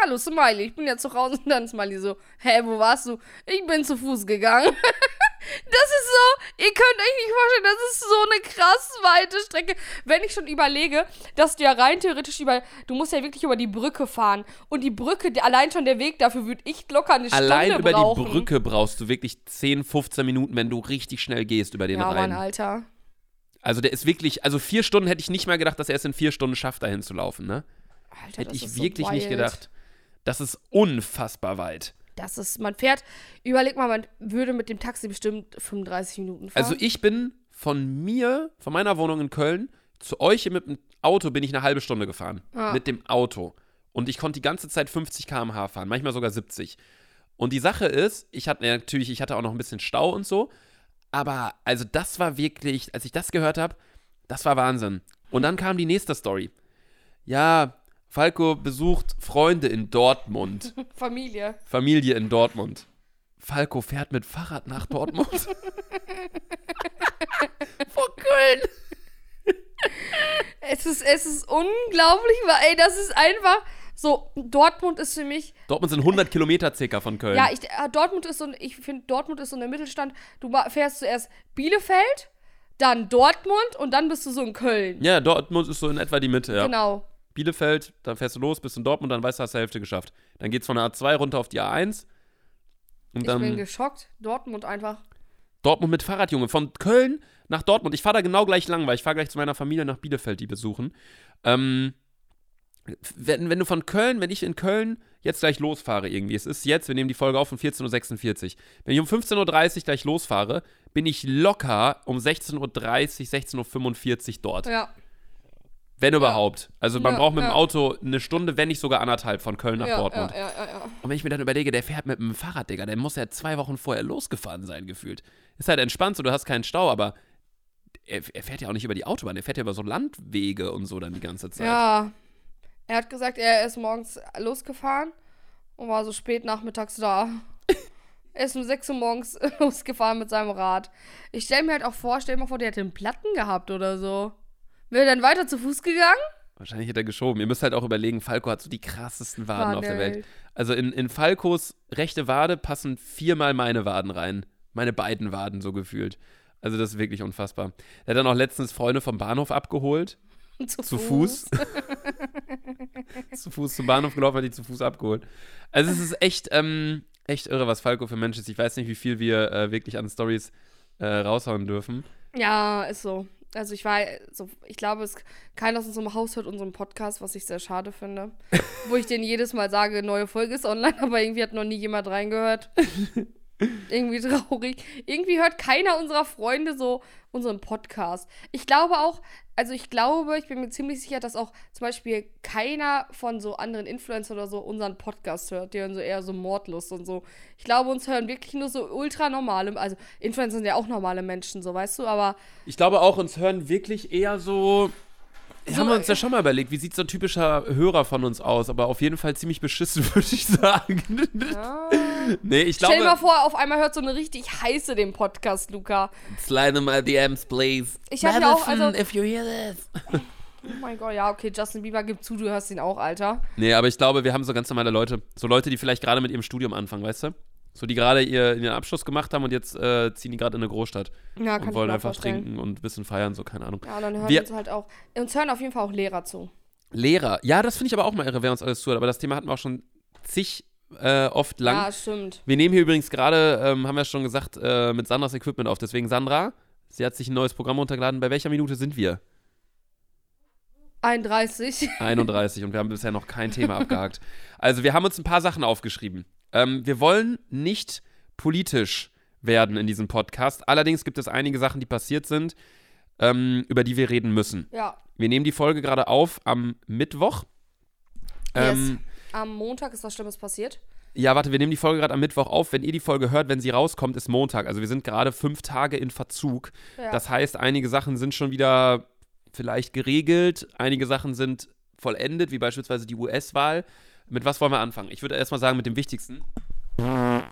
A: Hallo Smiley, ich bin ja zu Hause. Und dann Smiley so, hä, wo warst du? Ich bin zu Fuß gegangen. das ist so, ihr könnt euch nicht vorstellen, das ist so eine krass weite Strecke. Wenn ich schon überlege, dass du ja rein theoretisch über, du musst ja wirklich über die Brücke fahren. Und die Brücke, allein schon der Weg dafür würde ich locker eine
B: Allein
A: Stunde
B: über
A: brauchen.
B: die Brücke brauchst du wirklich 10, 15 Minuten, wenn du richtig schnell gehst über den
A: Ja,
B: Rhein.
A: Mann, Alter.
B: Also der ist wirklich, also vier Stunden hätte ich nicht mal gedacht, dass er es in vier Stunden schafft, dahin zu laufen, ne?
A: Alter,
B: Hätte
A: das
B: ich
A: ist so
B: wirklich nicht gedacht. Das ist unfassbar weit.
A: Das ist, man fährt, überleg mal, man würde mit dem Taxi bestimmt 35 Minuten fahren.
B: Also ich bin von mir, von meiner Wohnung in Köln, zu euch mit dem Auto bin ich eine halbe Stunde gefahren.
A: Ah.
B: Mit dem Auto. Und ich konnte die ganze Zeit 50 km/h fahren, manchmal sogar 70. Und die Sache ist, ich hatte natürlich, ich hatte auch noch ein bisschen Stau und so. Aber also das war wirklich, als ich das gehört habe, das war Wahnsinn. Und dann kam die nächste Story. Ja, Falco besucht Freunde in Dortmund.
A: Familie.
B: Familie in Dortmund. Falco fährt mit Fahrrad nach Dortmund. Vor Köln.
A: Es ist, es ist unglaublich, weil, ey, das ist einfach so, Dortmund ist für mich,
B: Dortmund sind 100 Kilometer circa von Köln.
A: ja, ich, äh, Dortmund ist so, ich finde, Dortmund ist so ein Mittelstand. Du fährst zuerst Bielefeld, dann Dortmund und dann bist du so in Köln.
B: Ja, Dortmund ist so in etwa die Mitte, ja.
A: Genau.
B: Bielefeld, dann fährst du los, bist in Dortmund, dann weißt du, hast du die Hälfte geschafft. Dann geht's von der A2 runter auf die A1. Und
A: Ich bin geschockt. Dortmund einfach.
B: Dortmund mit Fahrrad, Junge. Von Köln nach Dortmund. Ich fahre da genau gleich lang, weil ich fahre gleich zu meiner Familie nach Bielefeld, die besuchen. Ähm, wenn, wenn du von Köln, wenn ich in Köln jetzt gleich losfahre irgendwie, es ist jetzt, wir nehmen die Folge auf um 14.46 Uhr. Wenn ich um 15.30 Uhr gleich losfahre, bin ich locker um 16.30 Uhr, 16.45 Uhr dort.
A: Ja.
B: Wenn überhaupt. Also man
A: Ja,
B: braucht mit dem
A: ja.
B: Auto eine Stunde, wenn nicht sogar anderthalb von Köln nach
A: ja,
B: Dortmund.
A: ja, ja, ja, ja.
B: Und wenn ich mir dann überlege, der fährt mit dem Fahrrad, Digga, der muss ja zwei Wochen vorher losgefahren sein, gefühlt. Ist halt entspannt, so du hast keinen Stau, aber er, er fährt ja auch nicht über die Autobahn, er fährt ja über so Landwege und so dann die ganze Zeit.
A: Ja. Er hat gesagt, er ist morgens losgefahren und war so spät nachmittags da. er ist um 6 Uhr morgens losgefahren mit seinem Rad. Ich stell mir halt auch vor, stell mir vor, der hätte einen Platten gehabt oder so. Wäre er dann weiter zu Fuß gegangen?
B: Wahrscheinlich hat er geschoben. Ihr müsst halt auch überlegen, Falco hat so die krassesten Waden
A: Waden
B: auf der Welt. Also in, in Falcos rechte Wade passen viermal meine Waden rein. Meine beiden Waden so gefühlt. Also das ist wirklich unfassbar. Er hat dann auch letztens Freunde vom Bahnhof abgeholt.
A: zu,
B: Zu Fuß. zu Fuß zum Bahnhof gelaufen, hat die zu Fuß abgeholt. Also es ist echt, ähm, echt irre, was Falco für Mensch ist. Ich weiß nicht, wie viel wir äh, wirklich an Stories äh, raushauen dürfen.
A: Ja, ist so. Also ich war so, ich glaube, es keiner aus unserem Haus hört unseren Podcast, was ich sehr schade finde. Wo ich denen jedes Mal sage, neue Folge ist online, aber irgendwie hat noch nie jemand reingehört. irgendwie traurig. Irgendwie hört keiner unserer Freunde so unseren Podcast. Ich glaube auch, also ich glaube, ich bin mir ziemlich sicher, dass auch zum Beispiel keiner von so anderen Influencern oder so unseren Podcast hört. Die hören so eher so Mordlust und so. Ich glaube, uns hören wirklich nur so ultra normale, also Influencer sind ja auch normale Menschen, so weißt du, aber
B: Ich glaube auch, uns hören wirklich eher so haben wir uns ja schon mal überlegt, wie sieht so ein typischer Hörer von uns aus, aber auf jeden Fall ziemlich beschissen, würde ich sagen.
A: Ja.
B: nee, ich
A: Stell dir mal
B: glaube.
A: vor, auf einmal hört so eine richtig heiße den Podcast, Luca.
B: Slide in my DMs, please.
A: Ich hab ja auch, also-
B: if you hear this.
A: Oh mein Gott, ja, okay, Justin Bieber, gib zu, du hörst ihn auch, Alter.
B: Nee, aber ich glaube, wir haben so ganz normale Leute. So Leute, die vielleicht gerade mit ihrem Studium anfangen, weißt du? So, die gerade ihr, ihren Abschluss gemacht haben und jetzt äh, ziehen die gerade in eine Großstadt
A: Ja,
B: und wollen einfach
A: vorstellen.
B: trinken und ein bisschen feiern, so, keine Ahnung.
A: Ja, dann hören
B: Wir-
A: uns halt auch. Uns hören auf jeden Fall auch Lehrer zu.
B: Lehrer. Ja, das finde ich aber auch mal irre, wer uns alles zuhört. Aber das Thema hatten wir auch schon zig äh, oft lang.
A: Ja, stimmt.
B: Wir nehmen hier übrigens gerade, ähm, haben wir schon gesagt, äh, mit Sandras Equipment auf. Deswegen, Sandra, sie hat sich ein neues Programm runtergeladen. Bei welcher Minute sind wir?
A: 31.
B: 31 und wir haben bisher noch kein Thema abgehakt. Also, wir haben uns ein paar Sachen aufgeschrieben. Ähm, wir wollen nicht politisch werden in diesem Podcast. Allerdings gibt es einige Sachen, die passiert sind, ähm, über die wir reden müssen.
A: Ja.
B: Wir nehmen die Folge gerade auf am Mittwoch. Ähm,
A: Am Montag ist was Schlimmes passiert.
B: Ja, warte, wir nehmen die Folge gerade am Mittwoch auf. Wenn ihr die Folge hört, wenn sie rauskommt, ist Montag. Also wir sind gerade fünf Tage in Verzug.
A: Ja.
B: Das heißt, einige Sachen sind schon wieder vielleicht geregelt, einige Sachen sind vollendet, wie beispielsweise die US-Wahl. Mit was wollen wir anfangen? Ich würde erstmal sagen, mit dem Wichtigsten.
A: Du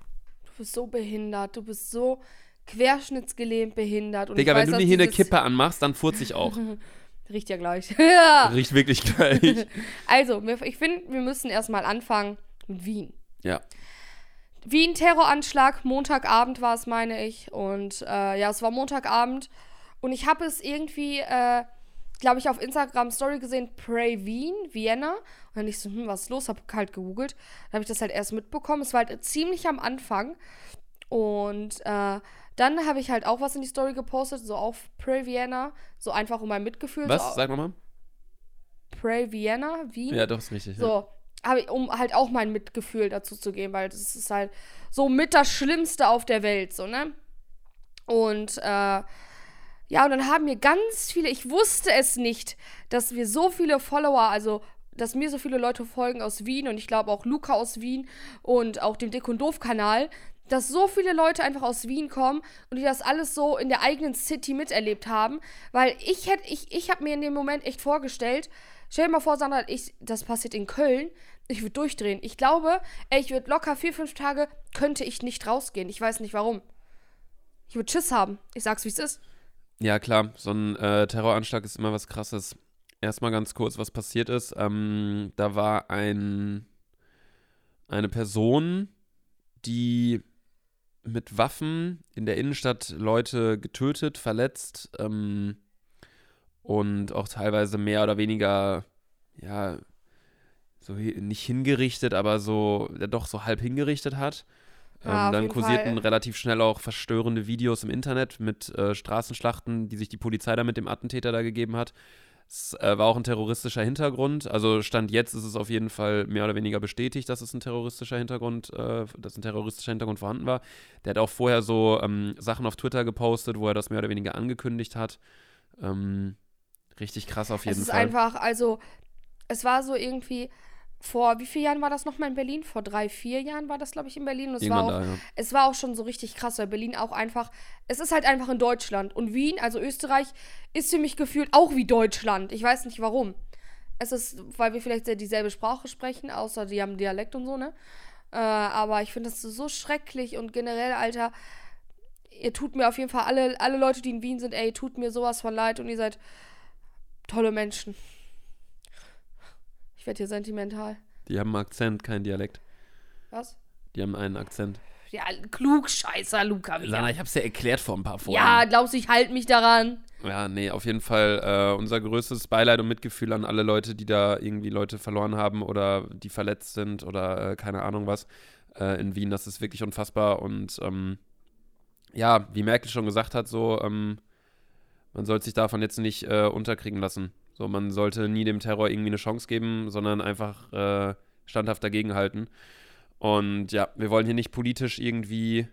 A: bist so behindert. Du bist so querschnittsgelähmt behindert. Und
B: Digga,
A: ich
B: wenn
A: weiß,
B: du mir hier eine Kippe anmachst, dann furze ich auch.
A: Riecht ja gleich. ja.
B: Riecht wirklich gleich.
A: Also, ich finde, wir müssen erstmal anfangen mit Wien.
B: Ja.
A: Wien, Terroranschlag, Montagabend war es, meine ich. Und äh, ja, es war Montagabend. Und ich habe es irgendwie, äh, glaube ich, auf Instagram Story gesehen, Pray Wien, Vienna. Und dann ich so, hm, was ist los? Hab halt gegoogelt. Dann habe ich das halt erst mitbekommen. Es war halt ziemlich am Anfang. Und äh, dann habe ich halt auch was in die Story gepostet, so auf Pray Vienna. So einfach um mein Mitgefühl.
B: Was?
A: So,
B: Sag nochmal.
A: Pray Vienna, Wien.
B: Ja, doch, ist richtig. Ja.
A: So, habe ich, um halt auch mein Mitgefühl dazu zu geben, weil das ist halt so mit das Schlimmste auf der Welt, so, ne? Und, äh, ja, und dann haben mir ganz viele, ich wusste es nicht, dass wir so viele Follower, also, dass mir so viele Leute folgen aus Wien und ich glaube auch Luca aus Wien und auch dem Dick und Doof-Kanal, dass so viele Leute einfach aus Wien kommen und die das alles so in der eigenen City miterlebt haben, weil ich hätte, ich, ich habe mir in dem Moment echt vorgestellt, stell dir mal vor, Sandra, ich, das passiert in Köln, ich würde durchdrehen. Ich glaube, ey, ich würde locker vier, fünf Tage, könnte ich nicht rausgehen. Ich weiß nicht warum. Ich würde Schiss haben. Ich sag's, wie es ist.
B: Ja, klar, so ein äh, Terroranschlag ist immer was Krasses. Erstmal ganz kurz, was passiert ist. Ähm, da war ein, eine Person, die mit Waffen in der Innenstadt Leute getötet, verletzt ähm, und auch teilweise mehr oder weniger, ja, so nicht hingerichtet, aber so, ja, doch so halb hingerichtet hat. Ähm,
A: Ja, auf
B: dann
A: jeden
B: kursierten
A: Fall.
B: relativ schnell auch verstörende Videos im Internet mit äh, Straßenschlachten, die sich die Polizei da mit dem Attentäter da gegeben hat. Es äh, war auch ein terroristischer Hintergrund. Also Stand jetzt ist es auf jeden Fall mehr oder weniger bestätigt, dass es ein terroristischer Hintergrund, äh, dass ein terroristischer Hintergrund vorhanden war. Der hat auch vorher so ähm, Sachen auf Twitter gepostet, wo er das mehr oder weniger angekündigt hat. Ähm, richtig krass auf jeden
A: es ist
B: Fall.
A: einfach, also, es war so irgendwie, vor wie vielen Jahren war das nochmal in Berlin? Vor drei, vier Jahren war das, glaube ich, in Berlin. Und es war
B: Irgendwann
A: auch,
B: da, ja.
A: es war auch schon so richtig krass, weil Berlin auch einfach, es ist halt einfach in Deutschland. Und Wien, also Österreich, ist für mich gefühlt auch wie Deutschland. Ich weiß nicht warum. Es ist, weil wir vielleicht sehr dieselbe Sprache sprechen, außer die haben Dialekt und so, ne? Äh, aber ich finde das so schrecklich und generell, Alter, ihr tut mir auf jeden Fall, alle, alle Leute, die in Wien sind, ey, tut mir sowas von leid und ihr seid tolle Menschen. Ich werde hier sentimental.
B: Die haben einen Akzent, keinen Dialekt.
A: Was?
B: Die haben einen Akzent.
A: Ja, klugscheißer, Luca. wieder.
B: Sana, ich hab's ja erklärt vor ein paar Folgen.
A: Ja, glaubst du, ich halte mich daran?
B: Ja, nee, auf jeden Fall äh, unser größtes Beileid und Mitgefühl an alle Leute, die da irgendwie Leute verloren haben oder die verletzt sind oder äh, keine Ahnung was äh, in Wien. Das ist wirklich unfassbar und ähm, ja, wie Merkel schon gesagt hat, so, ähm, man sollte sich davon jetzt nicht äh, unterkriegen lassen. So, man sollte nie dem Terror irgendwie eine Chance geben, sondern einfach äh, standhaft dagegenhalten. Und ja, wir wollen hier nicht politisch irgendwie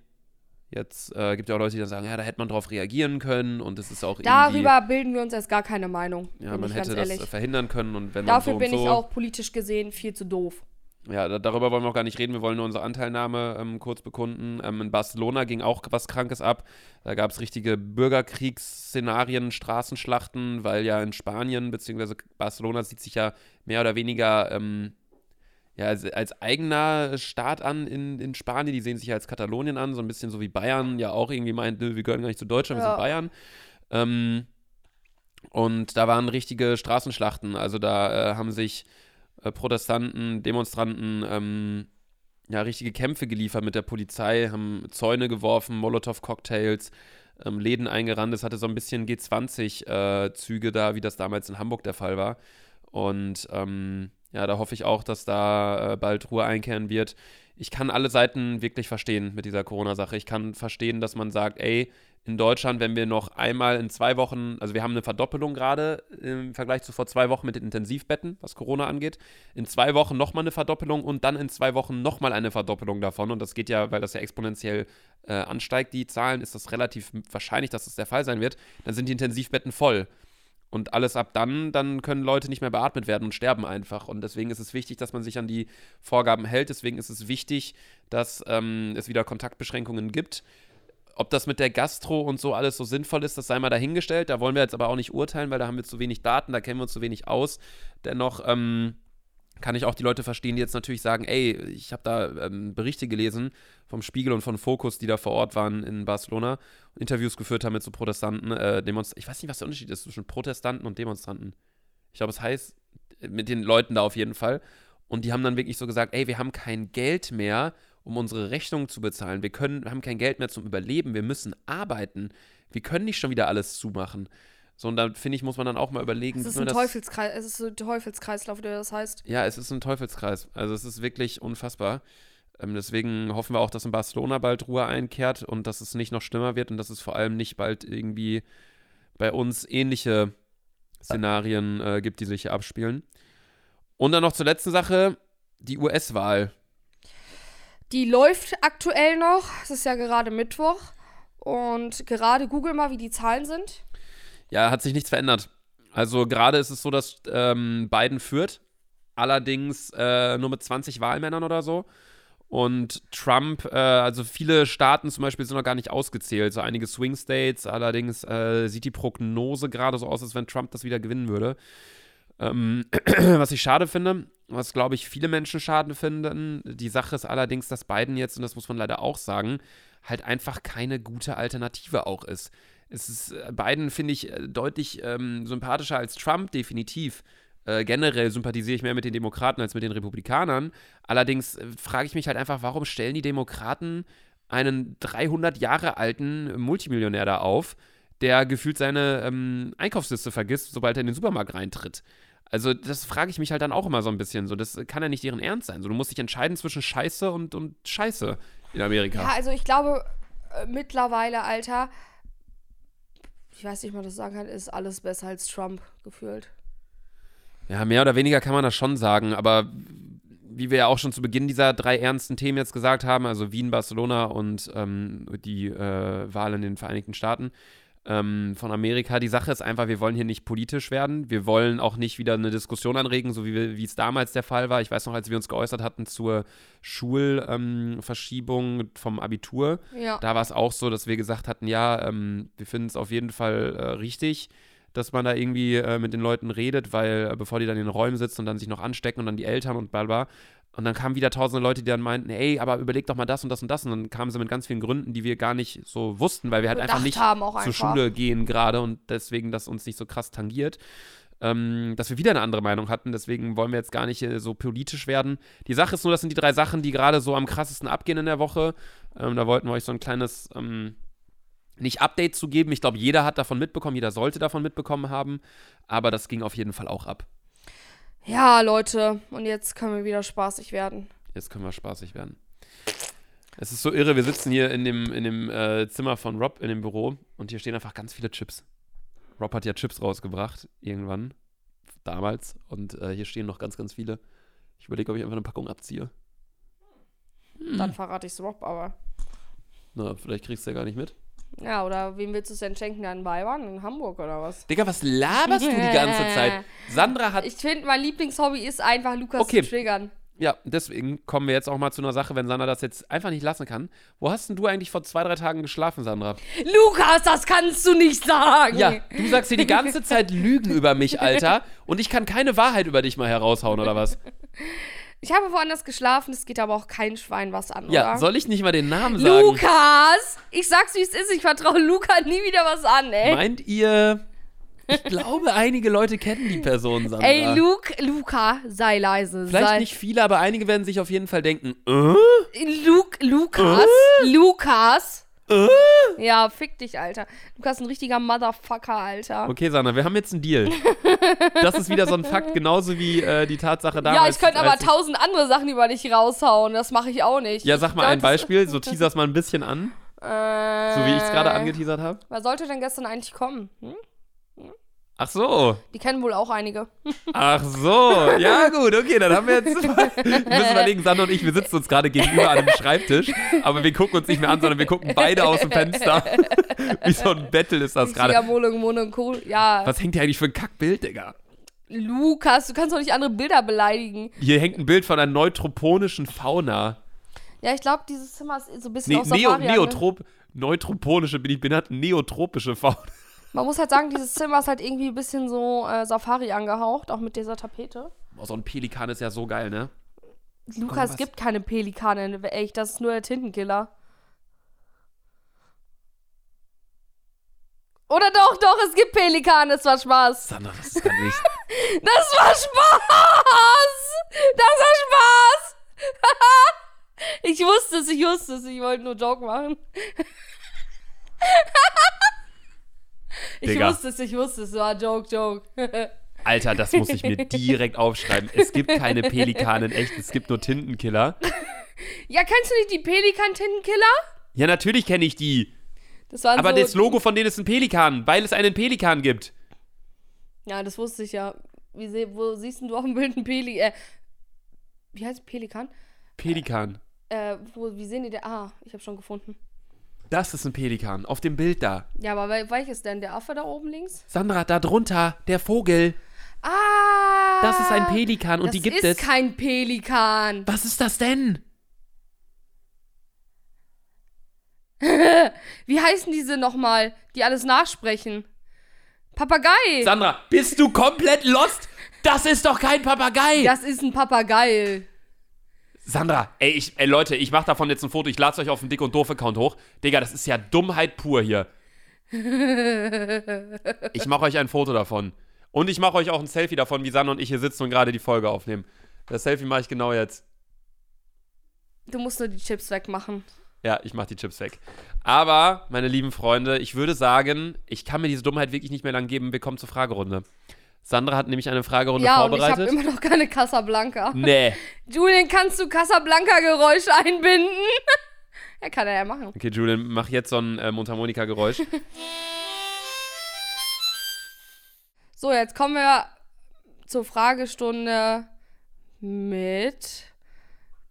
B: Jetzt äh, gibt ja auch Leute, die dann sagen, ja, da hätte man drauf reagieren können und es ist auch irgendwie.
A: Darüber bilden wir uns erst gar keine Meinung.
B: Ja, man hätte das verhindern können und wenn
A: Dafür
B: man so
A: bin
B: so.
A: ich auch politisch gesehen viel zu doof.
B: Ja, da, darüber wollen wir auch gar nicht reden. Wir wollen nur unsere Anteilnahme ähm, kurz bekunden. Ähm, in Barcelona ging auch was Krankes ab. Da gab es richtige Bürgerkriegsszenarien, Straßenschlachten, weil ja in Spanien, beziehungsweise Barcelona sieht sich ja mehr oder weniger ähm, ja, als, als, eigener Staat an in, in Spanien. Die sehen sich ja als Katalonien an, so ein bisschen so wie Bayern ja auch irgendwie meint, wir gehören gar nicht zu Deutschland, wir sind Bayern. Ähm, und da waren richtige Straßenschlachten. Also da äh, haben sich äh, Protestanten, Demonstranten ähm, ja, richtige Kämpfe geliefert mit der Polizei, haben Zäune geworfen, Molotow-Cocktails, ähm, Läden eingerannt. Es hatte so ein bisschen G20-Züge äh, da, wie das damals in Hamburg der Fall war. Und ähm, ja, da hoffe ich auch, dass da äh, bald Ruhe einkehren wird. Ich kann alle Seiten wirklich verstehen mit dieser Corona-Sache. Ich kann verstehen, dass man sagt, ey, in Deutschland, wenn wir noch einmal in zwei Wochen, also wir haben eine Verdoppelung gerade im Vergleich zu vor zwei Wochen mit den Intensivbetten, was Corona angeht. In zwei Wochen nochmal eine Verdoppelung und dann in zwei Wochen nochmal eine Verdoppelung davon. Und das geht ja, weil das ja exponentiell äh, ansteigt, die Zahlen, ist das relativ wahrscheinlich, dass das der Fall sein wird. Dann sind die Intensivbetten voll. Und alles ab dann, dann können Leute nicht mehr beatmet werden und sterben einfach. Und deswegen ist es wichtig, dass man sich an die Vorgaben hält. Deswegen ist es wichtig, dass ähm, es wieder Kontaktbeschränkungen gibt. Ob das mit der Gastro und so alles so sinnvoll ist, das sei mal dahingestellt. Da wollen wir jetzt aber auch nicht urteilen, weil da haben wir zu wenig Daten, da kennen wir uns zu wenig aus. Dennoch ähm, kann ich auch die Leute verstehen, die jetzt natürlich sagen, ey, ich habe da ähm, Berichte gelesen vom Spiegel und von Focus, die da vor Ort waren in Barcelona, Interviews geführt haben mit so Protestanten, äh, Demonstranten. Ich weiß nicht, was der Unterschied ist zwischen Protestanten und Demonstranten. Ich glaube, es heißt mit den Leuten da auf jeden Fall. Und die haben dann wirklich so gesagt, ey, wir haben kein Geld mehr, um unsere Rechnungen zu bezahlen. Wir können, haben kein Geld mehr zum Überleben. Wir müssen arbeiten. Wir können nicht schon wieder alles zumachen. So, und da finde ich, muss man dann auch mal überlegen.
A: Es ist ein Teufelskreis, es ist ein Teufelskreislauf, der das heißt.
B: Ja, es ist ein Teufelskreis. Also es ist wirklich unfassbar. Ähm, deswegen hoffen wir auch, dass in Barcelona bald Ruhe einkehrt und dass es nicht noch schlimmer wird und dass es vor allem nicht bald irgendwie bei uns ähnliche Szenarien äh, gibt, die sich hier abspielen. Und dann noch zur letzten Sache, die US-Wahl.
A: Die läuft aktuell noch. Es ist ja gerade Mittwoch. Und gerade google mal, wie die Zahlen sind.
B: Ja, hat sich nichts verändert. Also gerade ist es so, dass ähm, Biden führt. Allerdings äh, nur mit 20 Wahlmännern oder so. Und Trump, äh, also viele Staaten zum Beispiel sind noch gar nicht ausgezählt, so einige Swing States. Allerdings äh, sieht die Prognose gerade so aus, als wenn Trump das wieder gewinnen würde. Ähm, was ich schade finde, was glaube ich viele Menschen schade finden. Die Sache ist allerdings, dass Biden jetzt, und das muss man leider auch sagen, halt einfach keine gute Alternative auch ist. Es ist äh, Biden, finde ich, äh, deutlich ähm, sympathischer als Trump, definitiv. Äh, generell sympathisiere ich mehr mit den Demokraten als mit den Republikanern. Allerdings äh, frage ich mich halt einfach, warum stellen die Demokraten einen 300 Jahre alten Multimillionär da auf, der gefühlt seine ähm, Einkaufsliste vergisst, sobald er in den Supermarkt reintritt. Also, das frage ich mich halt dann auch immer so ein bisschen. So, das kann ja nicht deren Ernst sein. So, du musst dich entscheiden zwischen Scheiße und, und Scheiße in Amerika.
A: Ja, also ich glaube, äh, mittlerweile, Alter, ich weiß nicht, ob man das sagen kann, ist alles besser als Trump gefühlt.
B: Ja, mehr oder weniger kann man das schon sagen, aber wie wir ja auch schon zu Beginn dieser drei ernsten Themen jetzt gesagt haben, also Wien, Barcelona und ähm, die äh, Wahl in den Vereinigten Staaten, ähm, von Amerika. Die Sache ist einfach, wir wollen hier nicht politisch werden. Wir wollen auch nicht wieder eine Diskussion anregen, so wie, wie es damals der Fall war. Ich weiß noch, als wir uns geäußert hatten zur Schulverschiebung ähm, vom Abitur, ja. da war es auch so, dass wir gesagt hatten, ja, ähm, wir finden es auf jeden Fall äh, richtig, dass man da irgendwie äh, mit den Leuten redet, weil äh, bevor die dann in den Räumen sitzen und dann sich noch anstecken und dann die Eltern und bla bla. Und dann kamen wieder tausende Leute, die dann meinten, ey, aber überleg doch mal das und das und das. Und dann kamen sie mit ganz vielen Gründen, die wir gar nicht so wussten, weil wir halt einfach nicht zur einfach. Schule gehen gerade und deswegen das uns nicht so krass tangiert. Ähm, dass wir wieder eine andere Meinung hatten. Deswegen wollen wir jetzt gar nicht äh, so politisch werden. Die Sache ist nur, das sind die drei Sachen, die gerade so am krassesten abgehen in der Woche. Ähm, da wollten wir euch so ein kleines, ähm, nicht Update zu geben. Ich glaube, jeder hat davon mitbekommen, jeder sollte davon mitbekommen haben. Aber das ging auf jeden Fall auch ab.
A: Ja, Leute, und jetzt können wir wieder spaßig werden.
B: Jetzt können wir spaßig werden. Es ist so irre, wir sitzen hier in dem, in dem äh, Zimmer von Rob in dem Büro und hier stehen einfach ganz viele Chips. Rob hat ja Chips rausgebracht, irgendwann, damals, und äh, hier stehen noch ganz, ganz viele. Ich überlege, ob ich einfach eine Packung abziehe.
A: Hm. Dann verrate ich es Rob, aber.
B: Na, vielleicht kriegst du ja gar nicht mit.
A: Ja, oder wem willst du es denn schenken? Deinen Weibern in Hamburg oder was?
B: Digga, was laberst du die ganze Zeit? Sandra hat.
A: Ich finde, mein Lieblingshobby ist einfach, Lukas
B: okay.
A: zu triggern.
B: Ja, deswegen kommen wir jetzt auch mal zu einer Sache, wenn Sandra das jetzt einfach nicht lassen kann. Wo hast denn du eigentlich vor zwei, drei Tagen geschlafen, Sandra?
A: Lukas, das kannst du nicht sagen.
B: Ja, du sagst hier die ganze Zeit Lügen über mich, Alter. Und ich kann keine Wahrheit über dich mal heraushauen, oder was?
A: Ich habe woanders geschlafen, es geht aber auch kein Schwein was an,
B: Ja,
A: oder?
B: soll ich nicht mal den Namen sagen?
A: Lukas! Ich sag's, wie es ist, ich vertraue Luca nie wieder was an, ey.
B: Meint ihr. Ich glaube, einige Leute kennen die Person, Sandra.
A: Ey, Luke, Luca, sei leise.
B: Vielleicht
A: sei,
B: nicht viele, aber einige werden sich auf jeden Fall denken, äh?
A: Luke, Lukas, Lukas. Ja, fick dich, Alter. Lukas ist ein richtiger Motherfucker, Alter.
B: Okay, Sandra, wir haben jetzt einen Deal. Das ist wieder so ein Fakt, genauso wie äh, die Tatsache damals.
A: ja, ich könnte aber tausend andere Sachen über dich raushauen. Das mache ich auch nicht.
B: Ja, sag mal
A: Ich
B: ein Beispiel, so teaser's mal ein bisschen an,
A: Äh,
B: so wie ich es gerade angeteasert habe.
A: Wer sollte denn gestern eigentlich kommen? Hm?
B: Ach so,
A: Die kennen wohl auch einige.
B: ach so. Ja, gut, okay, dann haben wir jetzt. Wir müssen überlegen, Sandra und ich, wir sitzen uns gerade gegenüber an einem Schreibtisch, aber wir gucken uns nicht mehr an, sondern wir gucken beide aus dem Fenster. Wie so ein Battle ist das gerade.
A: Ja.
B: Was hängt hier eigentlich für ein Kackbild, Digga?
A: Lukas, du kannst doch nicht andere Bilder beleidigen.
B: Hier hängt ein Bild von einer neutroponischen Fauna.
A: Ja, ich glaube, dieses Zimmer ist so ein bisschen
B: Nee, Neo,
A: Safari. ange-
B: Neotrop, neutroponische bin ich benannt, neotropische Fauna.
A: Man muss halt sagen, dieses Zimmer ist halt irgendwie ein bisschen so äh, Safari angehaucht, auch mit dieser Tapete.
B: Oh, so ein Pelikan ist ja so geil, ne?
A: Lukas, es gibt keine Pelikane, echt, das ist nur der Tintenkiller. Oder doch, doch, es gibt Pelikane, es war Spaß.
B: Sandra, das ist gar nicht.
A: Das war Spaß! Das war Spaß! ich wusste es, ich wusste es, ich wollte nur Joke machen. ich wusste es, ich wusste es, war Joke, Joke.
B: Alter, das muss ich mir direkt aufschreiben. Es gibt keine Pelikane in echt, es gibt nur Tintenkiller.
A: ja, kennst du nicht die Pelikan-Tintenkiller?
B: Ja, natürlich kenne ich die. Aber
A: so,
B: das Logo von denen ist ein Pelikan, weil es einen Pelikan gibt.
A: Ja, das wusste ich ja. Wie wo siehst denn du auf dem Bild einen Peli... Äh, wie heißt Pelikan?
B: Pelikan.
A: Äh, wo, wie sehen die der? Ah, ich habe schon gefunden.
B: Das ist ein Pelikan, auf dem Bild da.
A: Ja, aber wel- welches denn? Der Affe da oben links?
B: Sandra, da drunter, der Vogel.
A: Ah!
B: Das ist ein Pelikan und
A: das
B: die gibt
A: ist
B: es.
A: kein Pelikan.
B: Was ist das denn?
A: Wie heißen diese nochmal, die alles nachsprechen? Papagei.
B: Sandra, bist du komplett lost? Das ist doch kein Papagei.
A: das ist ein Papagei.
B: Sandra, ey, ich, ey Leute, ich mach davon jetzt ein Foto. Ich lade euch auf den Dick und Doof Account hoch. Digga, das ist ja Dummheit pur hier. Ich mache euch ein Foto davon. Und ich mache euch auch ein Selfie davon, wie Sandra und ich hier sitzen und gerade die Folge aufnehmen. Das Selfie mache ich genau jetzt.
A: Du musst nur die Chips wegmachen.
B: Ja, ich mache die Chips weg. Aber, meine lieben Freunde, ich würde sagen, ich kann mir diese Dummheit wirklich nicht mehr lang geben. Wir kommen zur Fragerunde. Sandra hat nämlich eine Fragerunde
A: ja, und ich habe
B: vorbereitet.
A: immer noch keine Casablanca.
B: nee.
A: Julian, kannst du Casablanca-Geräusche einbinden? ja, kann er ja machen.
B: Okay, Julian, mach jetzt so ein äh, Mundharmonika-Geräusch.
A: So, jetzt kommen wir zur Fragestunde mit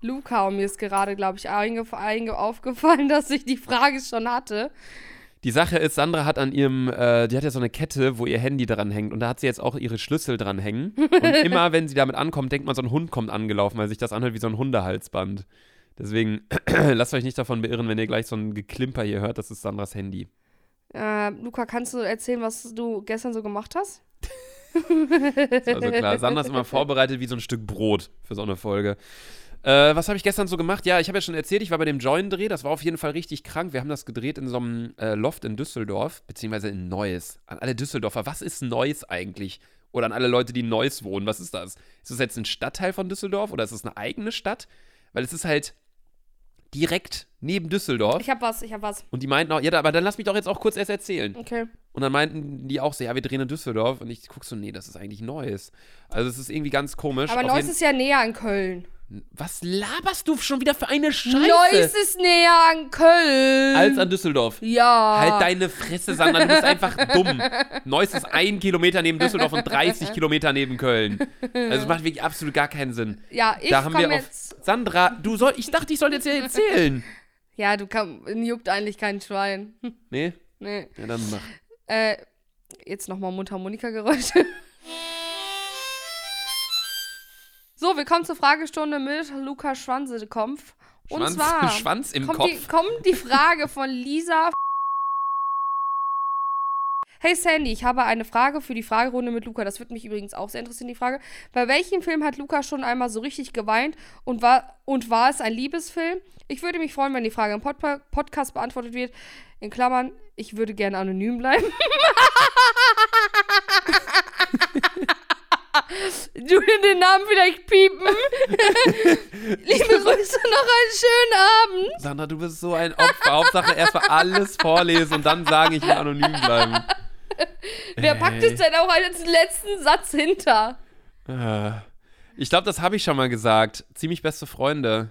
A: Luca. Und mir ist gerade, glaube ich, aufgefallen, dass ich die Frage schon hatte.
B: Die Sache ist, Sandra hat an ihrem, äh, die hat ja so eine Kette, wo ihr Handy dran hängt und da hat sie jetzt auch ihre Schlüssel dran hängen. Und immer, wenn sie damit ankommt, denkt man, so ein Hund kommt angelaufen, weil sich das anhört wie so ein Hundehalsband. Deswegen lasst euch nicht davon beirren, wenn ihr gleich so ein Geklimper hier hört, das ist Sandras Handy.
A: Äh, Luca, kannst du erzählen, was du gestern so gemacht hast?
B: Das war so klar. Sandra ist immer vorbereitet wie so ein Stück Brot für so eine Folge. Äh, was habe ich gestern so gemacht? Ja, ich habe ja schon erzählt, ich war bei dem Join-Dreh. Das war auf jeden Fall richtig krank. Wir haben das gedreht in so einem äh, Loft in Düsseldorf, beziehungsweise in Neuss. An alle Düsseldorfer, was ist Neuss eigentlich? Oder an alle Leute, die in Neuss wohnen, was ist das? Ist das jetzt ein Stadtteil von Düsseldorf oder ist es eine eigene Stadt? Weil es ist halt direkt neben Düsseldorf.
A: Ich hab was, ich hab was.
B: Und die meinten auch, ja, aber dann lass mich doch jetzt auch kurz erst erzählen.
A: Okay.
B: Und dann meinten die auch so, ja, wir drehen in Düsseldorf. Und ich guck so, nee, das ist eigentlich Neues. Also es ist irgendwie ganz komisch.
A: Aber Neuss ist ja näher an Köln.
B: Was laberst du schon wieder für eine Scheiße?
A: Neuss ist näher an Köln.
B: Als an Düsseldorf.
A: ja.
B: Halt deine Fresse, Sandra, du bist einfach dumm. Neuss ist ein Kilometer neben Düsseldorf und 30 Kilometer neben Köln. Also es macht wirklich absolut gar keinen Sinn.
A: Ja, ich
B: da haben wir auf.
A: jetzt.
B: Sandra, du soll. Ich dachte, ich soll jetzt hier erzählen.
A: Ja, du kann, juckt eigentlich kein Schwein.
B: Nee?
A: nee.
B: Ja, dann mach.
A: Äh, jetzt nochmal Mundharmonika-Geräusche. So, wir kommen zur Fragestunde mit Luca Schwanzekopf. Und
B: Schwanz,
A: zwar
B: Schwanz im
A: kommt
B: Kopf.
A: die, kommt die Frage von Lisa. Hey Sandy, ich habe eine Frage für die Fragerunde mit Luca. Das würde mich übrigens auch sehr interessieren, die Frage. Bei welchem Film hat Luca schon einmal so richtig geweint und war, und war es ein Liebesfilm? Ich würde mich freuen, wenn die Frage im Pod Podcast beantwortet wird. In Klammern, ich würde gerne anonym bleiben. du den Namen vielleicht piepen. Liebe Grüße, noch einen schönen Abend.
B: Sandra, du bist so ein Opfer. Hauptsache erstmal alles vorlesen und dann sagen, ich will anonym bleiben.
A: Wer packt es denn auch als letzten Satz hinter?
B: Äh, Ich glaube, das habe ich schon mal gesagt. Ziemlich beste Freunde.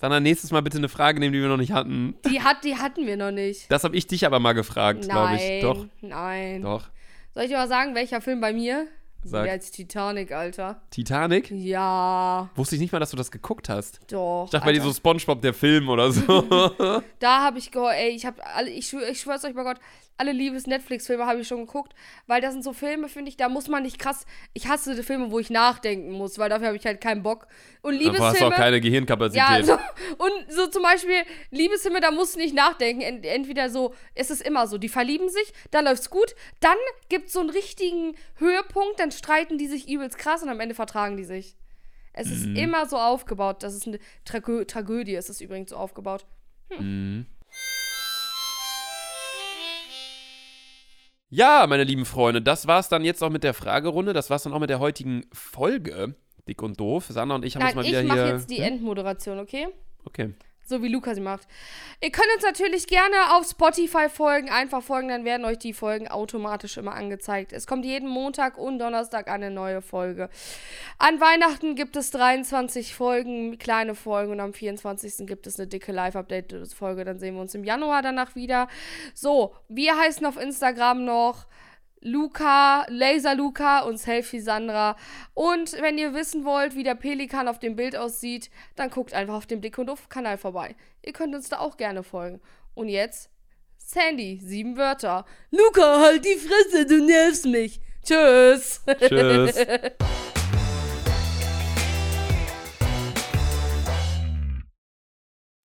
B: Sandra, nächstes Mal bitte eine Frage nehmen, die wir noch nicht hatten.
A: Die, hat, die hatten wir noch nicht.
B: Das habe ich dich aber mal gefragt, glaube ich. Doch,
A: nein.
B: doch.
A: Soll ich dir mal sagen, welcher Film bei mir?
B: Sag.
A: Ja, als Titanic, Alter.
B: Titanic?
A: Ja,
B: Wusste ich nicht mal, dass du das geguckt hast.
A: doch.
B: Ich dachte bei dir so Spongebob, der Film oder so.
A: Da habe ich gehört, ey, ich habe alle, ich, schwör- ich schwör's euch bei Gott, alle Liebes-Netflix-Filme habe ich schon geguckt, weil das sind so Filme, finde ich, da muss man nicht krass. Ich hasse die Filme, wo ich nachdenken muss, weil dafür habe ich halt keinen Bock. Und
B: hast du auch
A: Liebesfilme.
B: keine Gehirnkapazität.
A: Ja, so, und so zum Beispiel Liebesfilme, da musst du nicht nachdenken. Ent, entweder so, es ist immer so, die verlieben sich, dann läuft's gut, dann gibt's so einen richtigen Höhepunkt, dann streiten die sich übelst krass und am Ende vertragen die sich. Es ist
B: Mhm.
A: immer so aufgebaut, das ist eine Tragö Tragödie, es ist übrigens so aufgebaut.
B: Mhm. Ja, meine lieben Freunde, das war's dann jetzt auch mit der Fragerunde. Das war's dann auch mit der heutigen Folge. Dick und doof. Sandra und ich haben uns
A: Nein,
B: mal wieder
A: ich mache
B: hier.
A: jetzt die Endmoderation, okay?
B: Okay.
A: So wie Luca sie macht. Ihr könnt uns natürlich gerne auf Spotify folgen. Einfach folgen, dann werden euch die Folgen automatisch immer angezeigt. Es kommt jeden Montag und Donnerstag eine neue Folge. An Weihnachten gibt es 23 Folgen, kleine Folgen. Und am 24. gibt es eine dicke Live-Update-Folge. Dann sehen wir uns im Januar danach wieder. So, wir heißen auf Instagram noch Luca, Laser Luca und Selfie Sandra. Und wenn ihr wissen wollt, wie der Pelikan auf dem Bild aussieht, dann guckt einfach auf dem Dick und Duft Kanal vorbei. Ihr könnt uns da auch gerne folgen. Und jetzt Sandy, sieben Wörter. Luca, halt die Fresse, du nervst mich. Tschüss.
B: Tschüss.